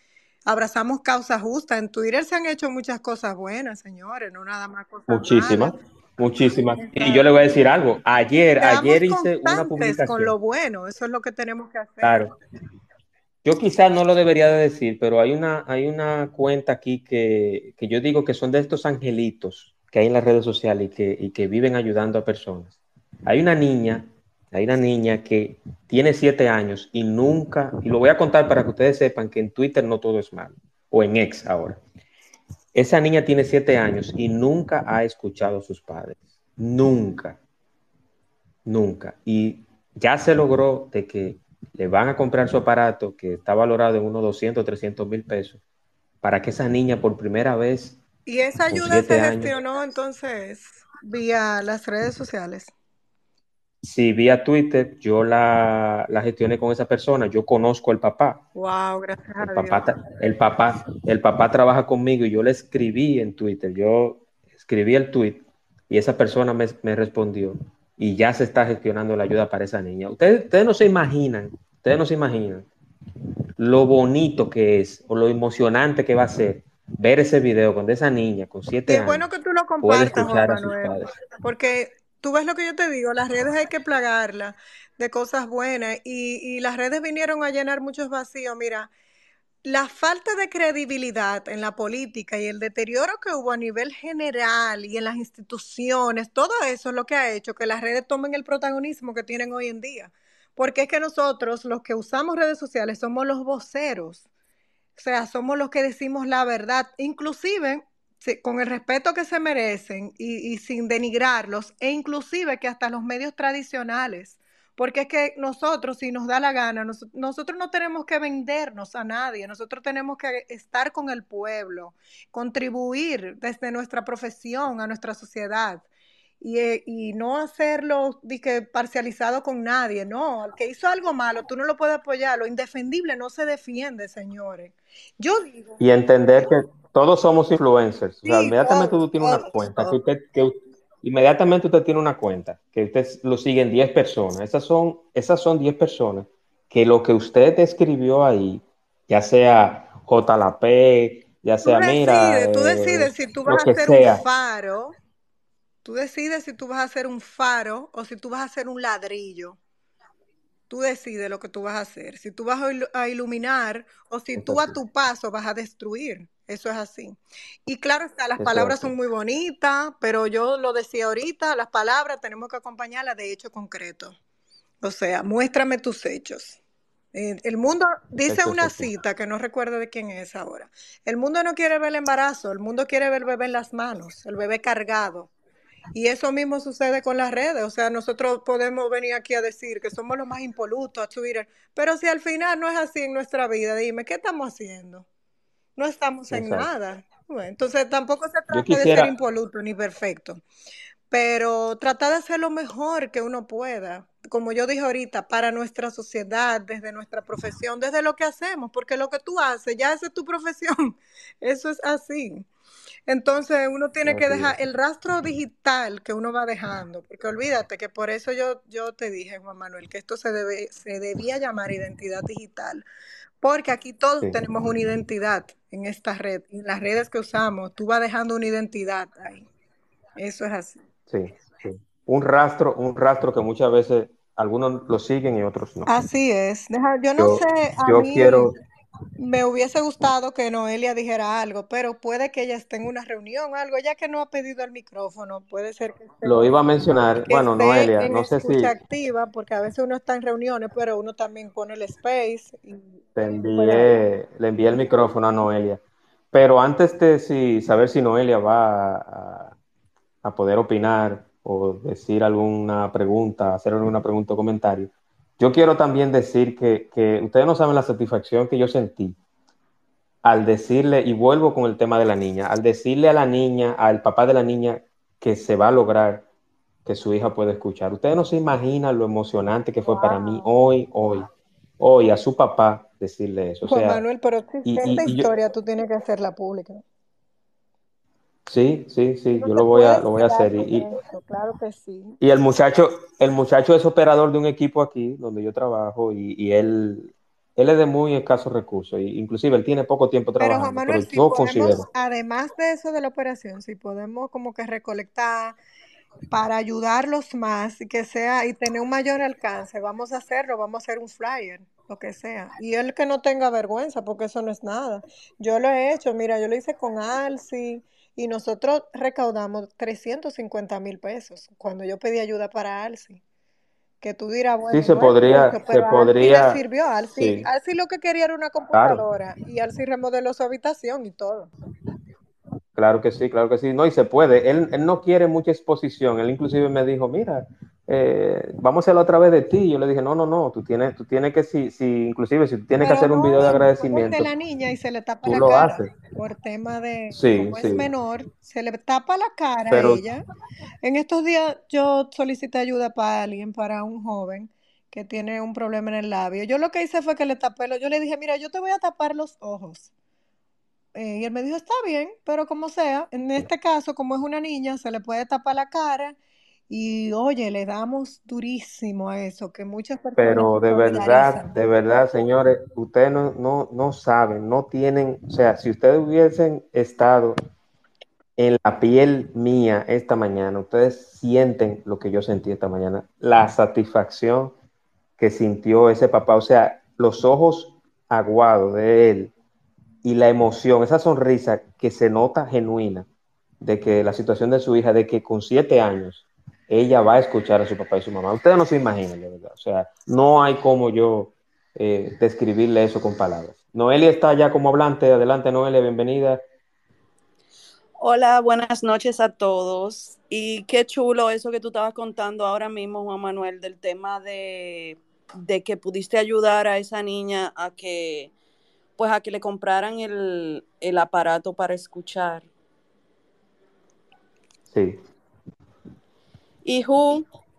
Abrazamos causas justas. En Twitter se han hecho muchas cosas buenas, señores, no nada más cosas Muchísimas, malas. muchísimas. Y yo le voy a decir algo. Ayer, Seamos ayer hice una constantes con lo publicación. bueno, eso es lo que tenemos que hacer. Claro. Yo quizás no lo debería de decir, pero hay una, hay una cuenta aquí que, que yo digo que son de estos angelitos que hay en las redes sociales y que, y que viven ayudando a personas. Hay una niña, hay una niña que tiene siete años y nunca, y lo voy a contar para que ustedes sepan que en Twitter no todo es malo, o en X ahora. Esa niña tiene siete años y nunca ha escuchado a sus padres. Nunca, nunca. Y ya se logró de que le van a comprar su aparato que está valorado en unos 200, 300 mil pesos para que esa niña por primera vez Y esa ayuda se años, gestionó entonces vía las redes sociales. Si vía Twitter, yo la, la gestioné con esa persona, yo conozco al papá, Wow, gracias el a papá, Dios. el papá, el papá trabaja conmigo y yo le escribí en Twitter, yo escribí el tweet y esa persona me, me respondió y ya se está gestionando la ayuda para esa niña. Ustedes, ustedes no se imaginan, ustedes no se imaginan lo bonito que es o lo emocionante que va a ser ver ese video cuando esa niña con siete es bueno años que tú lo compartas, Juan Manuel, porque tú ves lo que yo te digo, las redes hay que plagarlas de cosas buenas y, y las redes vinieron a llenar muchos vacíos. Mira, la falta de credibilidad en la política y el deterioro que hubo a nivel general y en las instituciones, todo eso es lo que ha hecho que las redes tomen el protagonismo que tienen hoy en día. Porque es que nosotros, los que usamos redes sociales, somos los voceros. O sea, somos los que decimos la verdad, inclusive con el respeto que se merecen y, y sin denigrarlos, e inclusive que hasta los medios tradicionales. Porque es que nosotros, si nos da la gana, nos- nosotros no tenemos que vendernos a nadie, nosotros tenemos que estar con el pueblo, contribuir desde nuestra profesión a nuestra sociedad y, eh, y no hacerlo que, parcializado con nadie, no, al que hizo algo malo, tú no lo puedes apoyar, lo indefendible no se defiende, señores. Yo digo, Y entender que todos somos influencers. O sea, inmediatamente todos, tú tienes una todos, cuenta, que todos. usted, que inmediatamente usted tiene una cuenta, que usted lo siguen 10 personas. Esas son, esas son 10 personas que lo que usted escribió ahí, ya sea JLP, ya Tú sea, mira, decides, tú eh, decides si tú vas a hacer un sea. faro, tú decides si tú vas a hacer un faro o si tú vas a hacer un ladrillo. Tú decides lo que tú vas a hacer, si tú vas a ilu- a iluminar o si Es tú a tu paso vas a destruir. Eso es así. Y claro está, las eso palabras son muy bonitas, pero yo lo decía ahorita, las palabras tenemos que acompañarlas de hechos concretos. O sea, muéstrame tus hechos. Eh, El mundo dice Eso una cita que no recuerdo de quién es ahora. El mundo no quiere ver el embarazo, el mundo quiere ver el bebé en las manos, el bebé cargado. Y eso mismo sucede con las redes. O sea, nosotros podemos venir aquí a decir que somos los más impolutos a Twitter, pero si al final no es así en nuestra vida, dime, ¿qué estamos haciendo? No estamos en nada. entonces tampoco se trata de ser impoluto ni perfecto, pero trata de hacer lo mejor que uno pueda como yo dije ahorita, para nuestra sociedad, desde nuestra profesión, desde lo que hacemos, porque lo que tú haces, ya esa es tu profesión, <laughs> eso es así. Entonces uno tiene que dejar el rastro digital que uno va dejando, porque olvídate que por eso yo, yo te dije, Juan Manuel, que esto se, debe, se debía llamar identidad digital, porque aquí todos tenemos una identidad en esta red, en las redes que usamos, tú vas dejando una identidad ahí. Eso es así. Sí, sí. Un rastro, un rastro que muchas veces algunos lo siguen y otros no. Así es. yo no sé, a yo mí quiero... me hubiese gustado que Noelia dijera algo, pero puede que ella esté en una reunión o algo, ya que no ha pedido el micrófono, puede ser que Lo iba a mencionar, bueno, Noelia, no sé si... activa, porque a veces uno está en reuniones, pero uno también pone el space. Y... Te envié, le envié el micrófono a Noelia, pero antes de si, saber si Noelia va a, a poder opinar o decir alguna pregunta, hacer alguna pregunta o comentario, yo quiero también decir que, que, ustedes no saben la satisfacción que yo sentí al decirle, y vuelvo con el tema de la niña, al decirle a la niña, al papá de la niña, que se va a lograr que su hija pueda escuchar. Ustedes no se imaginan lo emocionante que fue para mí hoy, hoy, hoy, a su papá decirle eso. Juan Manuel, pero esta historia tú tienes que hacerla pública. Sí, sí, sí, yo lo voy a, lo voy a hacer. Y, claro que sí. Y el muchacho, el muchacho es operador de un equipo aquí donde yo trabajo y, él, él es de muy escasos recursos. Y inclusive él tiene poco tiempo trabajando. Pero, Juan Manuel, si podemos, además de eso de la operación, si podemos como que recolectar para ayudarlos más y que sea y tener un mayor alcance, vamos a hacerlo, vamos a hacer un flyer, lo que sea. Y él que no tenga vergüenza, porque eso no es nada. Yo lo he hecho, mira, yo lo hice con Alci y nosotros recaudamos 350 mil pesos cuando yo pedí ayuda para Alci. Que tú dirás, bueno, sí, se podría, se podría. le sirvió a Alci. Alci lo que quería era una computadora y Alci remodeló su habitación y todo. Claro que sí, claro que sí. No, y se puede. Él, él no quiere mucha exposición. Él inclusive me dijo, mira, eh, vamos a hacerlo otra vez de ti. Yo le dije, no, no, no, tú tienes, tú tienes que, si, si inclusive si tú tienes que hacer un video de agradecimiento. de la niña y se le tapa la cara por tema de, sí, como es menor, se le tapa la cara a ella. En estos días yo solicité ayuda para alguien, para un joven que tiene un problema en el labio. Yo lo que hice fue que le tapé, yo le dije, mira, yo te voy a tapar los ojos eh, y él me dijo, está bien, pero como sea, en este caso, como es una niña, se le puede tapar la cara y oye, le damos durísimo a eso, que muchas personas... Pero de verdad, de verdad, señores, ustedes no, no, no saben, no tienen, o sea, si ustedes hubiesen estado en la piel mía esta mañana, ustedes sienten lo que yo sentí esta mañana, la satisfacción que sintió ese papá, o sea, los ojos aguados de él y la emoción, esa sonrisa que se nota genuina de que la situación de su hija, de que con siete años ella va a escuchar a su papá y su mamá. Ustedes no se imaginan, de verdad. O sea, no hay como yo eh, describirle eso con palabras. Noelia está ya como hablante. Adelante, Noelia, bienvenida. Hola, buenas noches a todos. Y qué chulo eso que tú estabas contando ahora mismo, Juan Manuel, del tema de, de que pudiste ayudar a esa niña a que pues a que le compraran el, aparato para escuchar. Sí. Y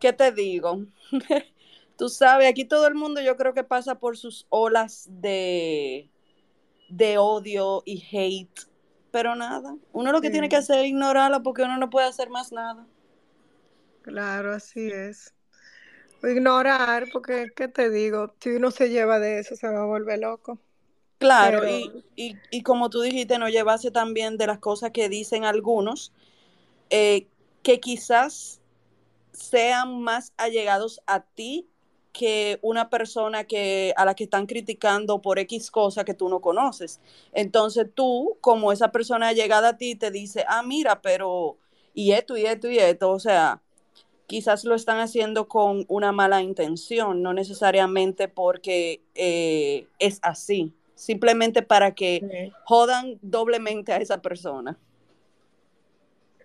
¿qué te digo? <laughs> Tú sabes, aquí todo el mundo yo creo que pasa por sus olas de, de odio y hate, pero nada, uno lo que tiene que hacer es ignorarla porque uno no puede hacer más nada. Claro, así es. Ignorar, porque, ¿qué te digo? Si uno se lleva de eso, se va a volver loco. Claro, y, como tú dijiste, no llevase también de las cosas que dicen algunos, eh, que quizás sean más allegados a ti que una persona que a la que están criticando por X cosa que tú no conoces. Entonces tú, como esa persona llegada a ti, te dice, ah, mira, pero y esto, y esto, y esto, o sea, quizás lo están haciendo con una mala intención, no necesariamente porque eh, es así simplemente para que jodan doblemente a esa persona.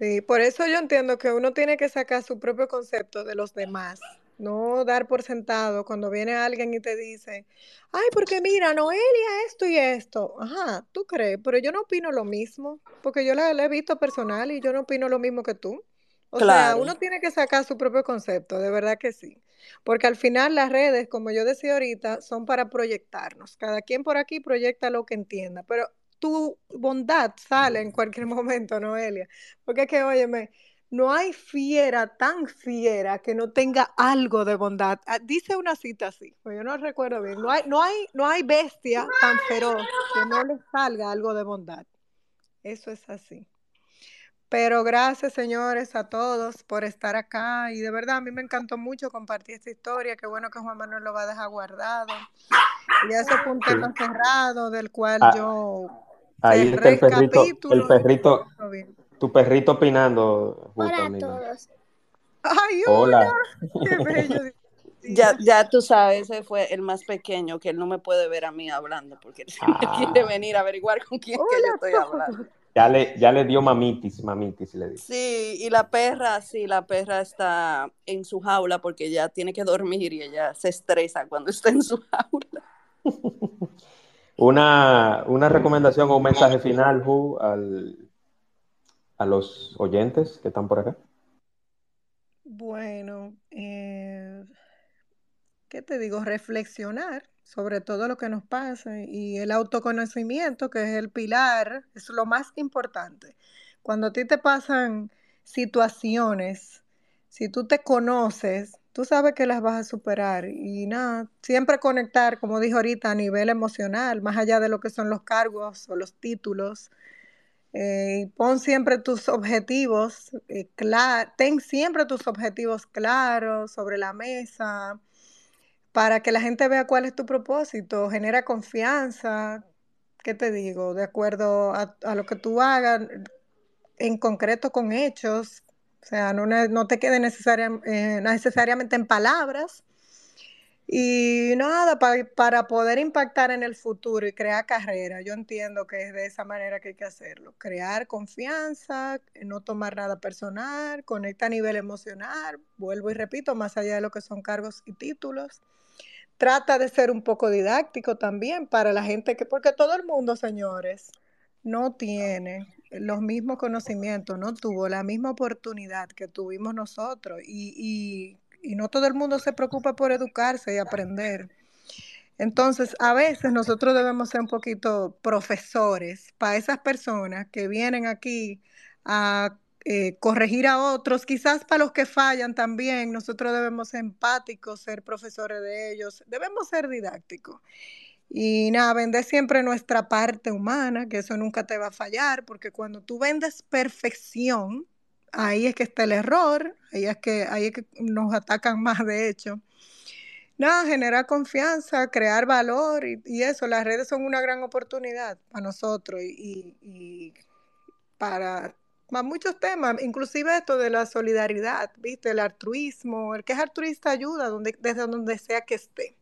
Sí, por eso yo entiendo que uno tiene que sacar su propio concepto de los demás, no dar por sentado cuando viene alguien y te dice, ay, porque mira, Noelia, esto y esto. Ajá, tú crees, pero yo no opino lo mismo, porque yo la, la he visto personal y yo no opino lo mismo que tú. O sea, uno tiene que sacar su propio concepto, de verdad que sí. Porque al final las redes, como yo decía ahorita, son para proyectarnos. Cada quien por aquí proyecta lo que entienda, pero tu bondad sale en cualquier <laughs> momento, Noelia. Porque es que, óyeme, no hay fiera tan fiera que no tenga algo de bondad. Ah, Dice una cita así, pues yo no recuerdo bien. No hay, no hay, no hay bestia tan feroz que no le salga algo de bondad. Eso es así. Pero gracias, señores, a todos por estar acá. Y de verdad, a mí me encantó mucho compartir esta historia. Qué bueno que Juan Manuel lo va a dejar guardado. Y eso fue un tema cerrado del cual Ah, yo ahí está el perrito, el perrito, tu perrito opinando, justo, Hola a amiga. todos. ¡Ay, Hola. hola! ¡Qué bello! <laughs> ya, ya tú sabes, ese fue el más pequeño, que él no me puede ver a mí hablando, porque él <laughs> quiere Ah, venir a averiguar con quién que yo estoy hablando. ya le, ya le dio mamitis, mamitis le dio. Sí, y la perra, sí, la perra está en su jaula porque ya tiene que dormir y ella se estresa cuando está en su jaula. <laughs> Una, una recomendación o un mensaje final, Ju, al, a los oyentes que están por acá. Bueno, eh, ¿qué te digo? Reflexionar sobre todo lo que nos pasa y el autoconocimiento, que es el pilar, es lo más importante. Cuando a ti te pasan situaciones, si tú te conoces, tú sabes que las vas a superar y nada, siempre conectar, como dijo ahorita, a nivel emocional, más allá de lo que son los cargos o los títulos. Eh, pon siempre tus objetivos, eh, ten siempre tus objetivos claros sobre la mesa para que la gente vea cuál es tu propósito, genera confianza, ¿qué te digo? De acuerdo a, a lo que tú hagas, en concreto con hechos, o sea, no, te quede eh, necesariamente en palabras. Y nada, pa- para poder impactar en el futuro y crear carrera, yo entiendo que es de esa manera que hay que hacerlo. Crear confianza, no tomar nada personal, conecta a nivel emocional, vuelvo y repito, más allá de lo que son cargos y títulos. Trata de ser un poco didáctico también para la gente que, porque todo el mundo, señores, no tiene los mismos conocimientos, no tuvo la misma oportunidad que tuvimos nosotros y, y- y no todo el mundo se preocupa por educarse y aprender. Entonces, a veces nosotros debemos ser un poquito profesores para esas personas que vienen aquí a eh, corregir a otros, quizás para los que fallan también, nosotros debemos ser empáticos, ser profesores de ellos, debemos ser didácticos. Y nada, vender siempre nuestra parte humana, que eso nunca te va a fallar, porque cuando tú vendes perfección, ahí es que está el error, ahí es que, ahí es que nos atacan más, de hecho. Nada, generar confianza, crear valor y, eso, las redes son una gran oportunidad para nosotros y, y- y para, para muchos temas, inclusive esto de la solidaridad, ¿viste? El altruismo, el que es altruista ayuda donde, desde donde sea que esté.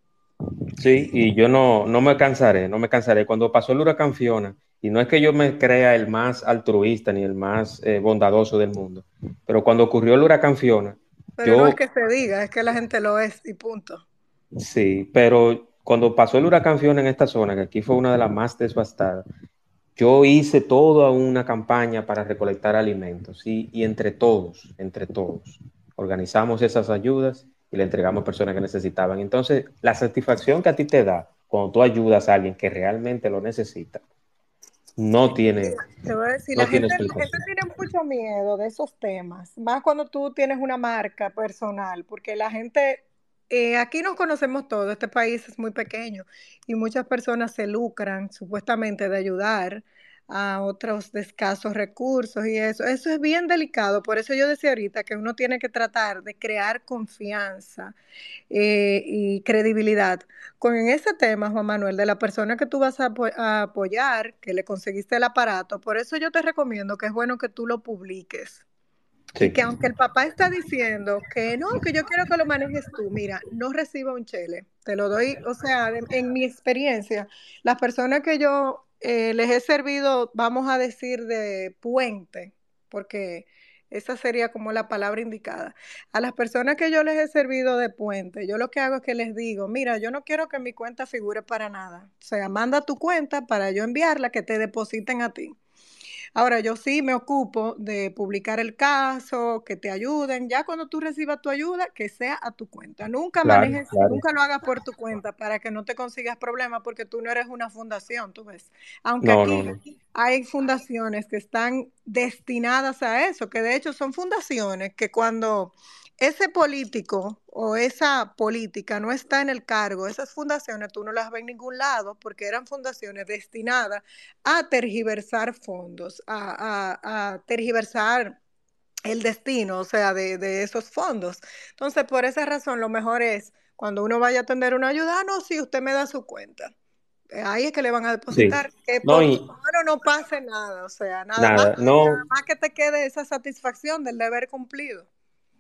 Sí, y yo no, no me cansaré, no me cansaré. Cuando pasó el huracán Fiona, y no es que yo me crea el más altruista ni el más eh, bondadoso del mundo, pero cuando ocurrió el huracán Fiona, Pero no yo, es que se diga, es que la gente lo es y punto. sí, pero cuando pasó el huracán Fiona en esta zona, que aquí fue una de las más devastadas, yo hice toda una campaña para recolectar alimentos, ¿sí? Y entre todos, entre todos, organizamos esas ayudas y le entregamos a personas que necesitaban. Entonces, la satisfacción que a ti te da cuando tú ayudas a alguien que realmente lo necesita, no tiene, Te voy a decir, no la gente, la gente tiene mucho miedo de esos temas, más cuando tú tienes una marca personal, porque la gente, eh, aquí nos conocemos todos, este país es muy pequeño y muchas personas se lucran supuestamente de ayudar a otros de escasos recursos y eso, eso es bien delicado, por eso yo decía ahorita que uno tiene que tratar de crear confianza eh, y credibilidad. Con ese tema, Juan Manuel, de la persona que tú vas a, apo- a apoyar, que le conseguiste el aparato, por eso yo te recomiendo que es bueno que tú lo publiques. Y Sí, que aunque el papá está diciendo que no, que yo quiero que lo manejes tú, mira, no reciba un chele. Te lo doy, o sea, de- en mi experiencia, las personas que yo eh, les he servido, vamos a decir, de puente, porque Esa sería como la palabra indicada. A las personas que yo les he servido de puente, yo lo que hago es que les digo, mira, yo no quiero que mi cuenta figure para nada. O sea, manda tu cuenta para yo enviarla, que te depositen a ti. Ahora, yo sí me ocupo de publicar el caso, que te ayuden. Ya cuando tú recibas tu ayuda, que sea a tu cuenta. Nunca manejes, nunca lo hagas por tu cuenta para que no te consigas problemas porque tú no eres una fundación, tú ves. Aunque aquí hay fundaciones que están destinadas a eso, que de hecho son fundaciones que cuando ese político o esa política no está en el cargo, esas fundaciones tú no las ves en ningún lado porque eran fundaciones destinadas a tergiversar fondos, a, tergiversar el destino, o sea, de, esos fondos. Entonces, por esa razón, lo mejor es cuando uno vaya a atender una ayuda, ah, no, si usted me da su cuenta. Eh, ahí es que le van a depositar. Que no, por no pase nada, o sea, nada, nada más que te quede esa satisfacción del deber cumplido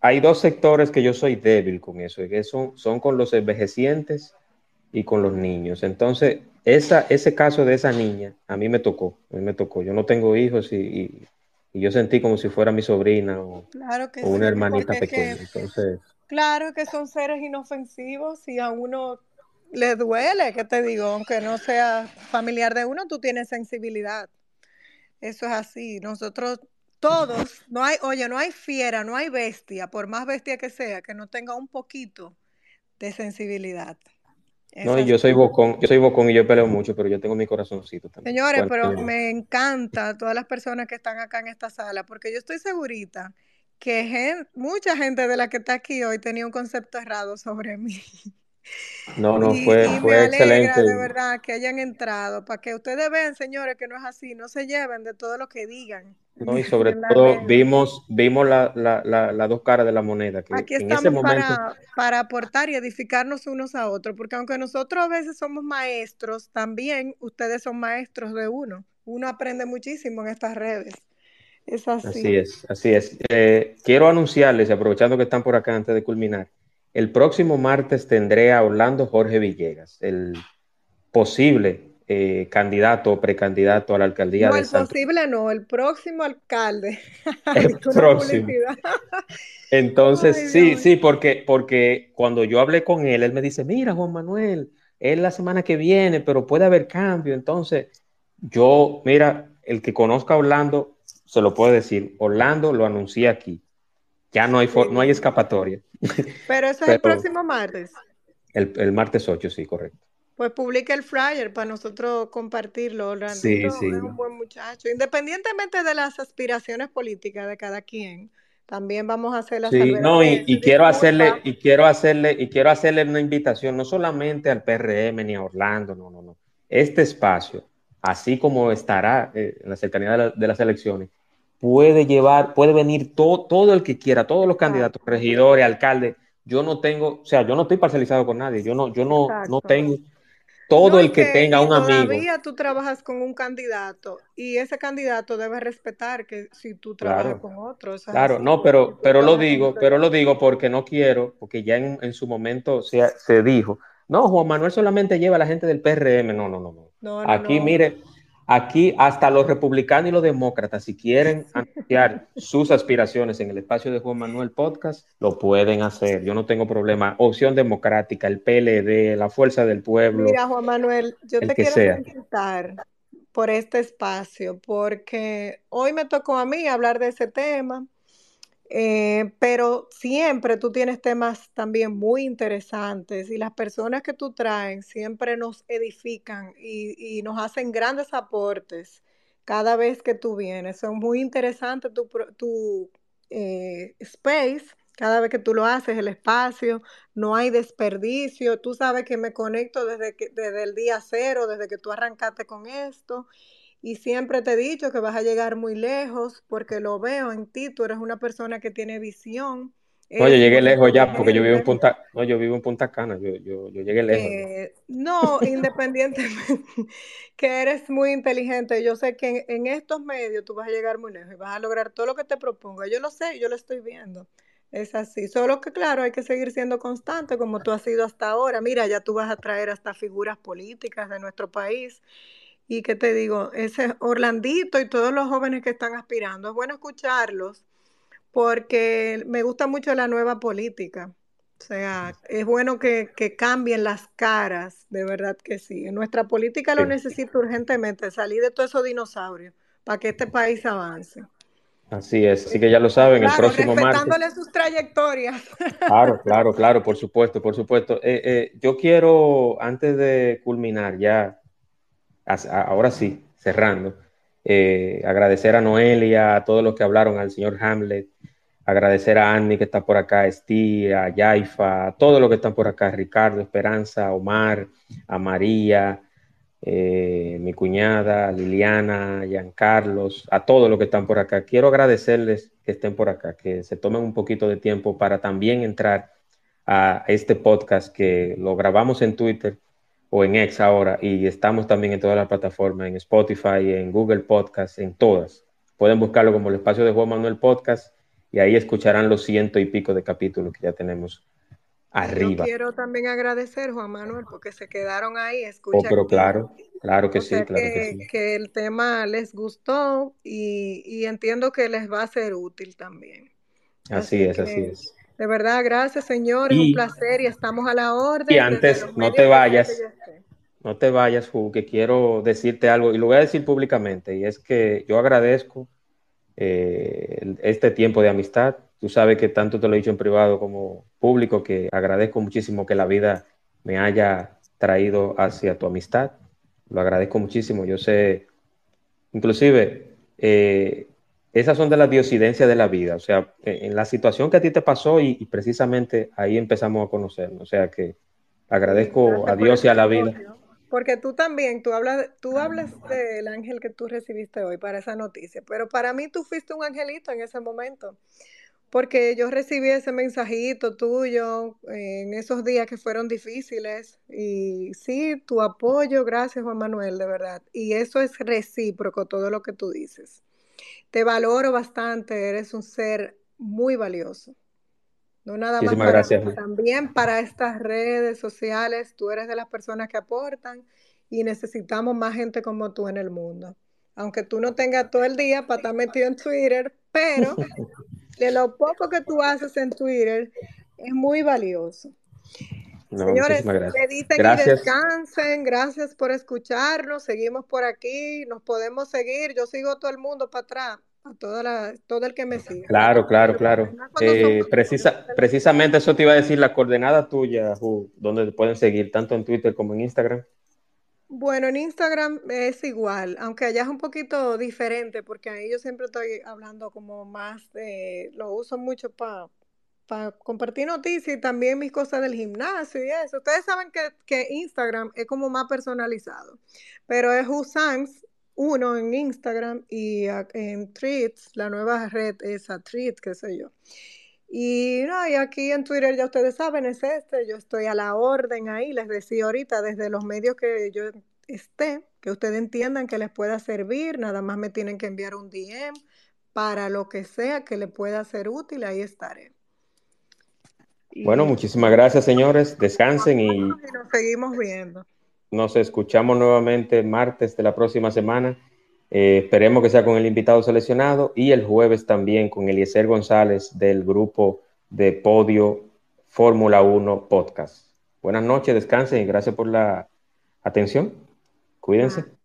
hay dos sectores que yo soy débil con eso, y que son, son con los envejecientes y con los niños. Entonces, esa, ese caso de esa niña, a mí me tocó, a mí me tocó. Yo no tengo hijos y, yo sentí como si fuera mi sobrina o, una hermanita pequeña. Entonces, claro que son seres inofensivos y a uno le duele, que te digo, aunque no sea familiar de uno, tú tienes sensibilidad. Eso es así. Nosotros todos, no hay, oye, no hay fiera, no hay bestia, por más bestia que sea, que no tenga un poquito de sensibilidad. no, yo soy bocón, yo soy bocón y yo peleo mucho, pero yo tengo mi corazoncito también. Señores, pero me encanta todas las personas que están acá en esta sala, porque yo estoy segurita que mucha gente de la que está aquí hoy tenía un concepto errado sobre mí. No, no, fue, fue excelente. De verdad que hayan entrado, para que ustedes vean, señores, que no es así, no se lleven de todo lo que digan. No, y <laughs> sobre todo vimos, vimos las la, dos caras de la moneda. Que Aquí estamos para, para aportar y edificarnos unos a otros, porque aunque nosotros a veces somos maestros, también ustedes son maestros de uno. Uno aprende muchísimo en estas redes. Es así. Así es, así es. Eh, quiero anunciarles, aprovechando que están por acá antes de culminar, el próximo martes tendré a Orlando Jorge Villegas, el posible eh, candidato o precandidato a la alcaldía no, de el posible no, el próximo alcalde. <laughs> El próximo. <laughs> Entonces, sí, sí, porque, porque cuando yo hablé con él, él me dice, mira, Juan Manuel, es la semana que viene, pero puede haber cambio. Entonces, yo, mira, el que conozca a Orlando, se lo puedo decir, Orlando lo anuncié aquí. Ya no hay, no hay escapatoria. <laughs> Pero eso es el próximo martes. El, el martes 8, sí, correcto. Pues publica el flyer para nosotros compartirlo. sí, sí. es un buen muchacho. Independientemente de las aspiraciones políticas de cada quien, también vamos a hacer la Sí, no, y, quiero hacerle, y quiero hacerle, y quiero hacerle una invitación, no solamente al PRM ni a Orlando, no, no, no. Este espacio, así como estará eh, en la cercanía de, las elecciones, puede llevar, puede venir todo, todo el que quiera, todos los candidatos, regidores, alcaldes. Yo no tengo, o sea, yo no estoy parcializado con nadie, yo no, yo no, no tengo todo el que, tenga un amigo. Todavía tú trabajas con un candidato y ese candidato debe respetar que si tú trabajas con otro. Claro, no, pero, pero lo digo, pero lo digo porque no quiero, porque ya en, su momento se, se, dijo, no, Juan Manuel solamente lleva a la gente del PRM. No, no, no, no. Aquí, mire, Aquí hasta los republicanos y los demócratas, si quieren anunciar sus aspiraciones en el espacio de Juan Manuel Podcast, lo pueden hacer. Yo no tengo problema. Opción democrática, el PLD, la Fuerza del Pueblo. Mira, Juan Manuel, yo te quiero felicitar por este espacio, porque hoy me tocó a mí hablar de ese tema eh, pero siempre tú tienes temas también muy interesantes y las personas que tú traes siempre nos edifican y, nos hacen grandes aportes cada vez que tú vienes. Son muy interesantes tu, tu eh, space, cada vez que tú lo haces, el espacio, no hay desperdicio. Tú sabes que me conecto desde, que, desde el día cero, desde que tú arrancaste con esto y siempre te he dicho que vas a llegar muy lejos porque lo veo en ti, tú eres una persona que tiene visión. No, yo llegué lejos ya porque yo vivo en Punta, no, yo vivo en Punta Cana, yo, yo, yo llegué lejos. Eh, no, independientemente <laughs> que eres muy inteligente, yo sé que en, estos medios tú vas a llegar muy lejos y vas a lograr todo lo que te proponga. Yo lo sé, yo lo estoy viendo. Es así. Solo que, claro, hay que seguir siendo constante como tú has sido hasta ahora. Mira, ya tú vas a traer hasta figuras políticas de nuestro país y que te digo, ese Orlandito y todos los jóvenes que están aspirando, es bueno escucharlos porque me gusta mucho la nueva política. O sea, es bueno que, cambien las caras, de verdad que sí. En nuestra política lo necesita urgentemente, salir de todos esos dinosaurios para que este país avance. Así es, así que ya lo saben, el próximo respetándole sus trayectorias. Claro, <laughs> claro, claro, por supuesto, por supuesto. Eh, eh, yo quiero, antes de culminar ya, ahora sí, cerrando, eh, agradecer a Noelia, a todos los que hablaron, al señor Hamlet, agradecer a Annie que está por acá, a Esti, a Yaifa, a todos los que están por acá, Ricardo, Esperanza, Omar, a María, eh, mi cuñada, Liliana, Giancarlos, a todos los que están por acá. Quiero agradecerles que estén por acá, que se tomen un poquito de tiempo para también entrar a este podcast que lo grabamos en Twitter o en X ahora y estamos también en todas las plataformas, en Spotify, en Google Podcast, en todas. Pueden buscarlo como el espacio de Juan Manuel Podcast y ahí escucharán los ciento y pico de capítulos que ya tenemos arriba. Yo quiero también agradecer, Juan Manuel, porque se quedaron ahí escuchando. Oh, pero claro, claro que sí, claro que, sí. Que el tema les gustó y, entiendo que les va a ser útil también. Así, es, así es. De verdad, gracias, señor. es un placer y estamos a la orden. Y antes, no te vayas. No te vayas, Ju, que quiero decirte algo y lo voy a decir públicamente, y es que yo agradezco eh, este tiempo de amistad. Tú sabes que tanto te lo he dicho en privado como público, que agradezco muchísimo que la vida me haya traído hacia tu amistad. Lo agradezco muchísimo. Yo sé, inclusive, eh, esas son de las diosidencias de la vida. O sea, en la situación que a ti te pasó y, precisamente ahí empezamos a conocernos. O sea que agradezco a Dios y a la vida. Porque tú también, tú hablas, tú hablas del ángel que tú recibiste hoy para esa noticia, pero para mí tú fuiste un angelito en ese momento porque yo recibí ese mensajito tuyo en esos días que fueron difíciles y sí, tu apoyo, gracias Juan Manuel, de verdad. Y eso es recíproco, todo lo que tú dices. Te valoro bastante, eres un ser muy valioso. No nada más para gracias. también para estas redes sociales, tú eres de las personas que aportan y necesitamos más gente como tú en el mundo. Aunque tú no tengas todo el día para estar metido en Twitter, pero <laughs> de lo poco que tú haces en Twitter es muy valioso. Señores, mediten y descansen. Gracias por escucharnos. Seguimos por aquí. Nos podemos seguir. Yo sigo a todo el mundo para atrás. A toda todo el que me sigue. Claro, claro, claro. Eh, precisa, precisamente eso te iba a decir, la coordenada tuya, donde pueden seguir, tanto en Twitter como en Instagram. Bueno, en Instagram es igual, aunque allá es un poquito diferente, porque ahí yo siempre estoy hablando como más de, lo uso mucho para compartir noticias y también mis cosas del gimnasio y eso. Ustedes saben que, que Instagram es como más personalizado, pero es Usans uno en Instagram y en Tweets, la nueva red es a Tweets, qué sé yo. Y, no, y aquí en Twitter ya ustedes saben, es este, yo estoy a la orden ahí, les decía ahorita, desde los medios que yo esté, que ustedes entiendan que les pueda servir, nada más me tienen que enviar un DM para lo que sea que le pueda ser útil, ahí estaré. Bueno, muchísimas gracias, señores. Descansen y, y nos seguimos viendo. Nos escuchamos nuevamente martes de la próxima semana. Eh, esperemos que sea con el invitado seleccionado y el jueves también con Eliezer González del grupo de Podio Fórmula 1 Podcast. Buenas noches, descansen y gracias por la atención. Cuídense.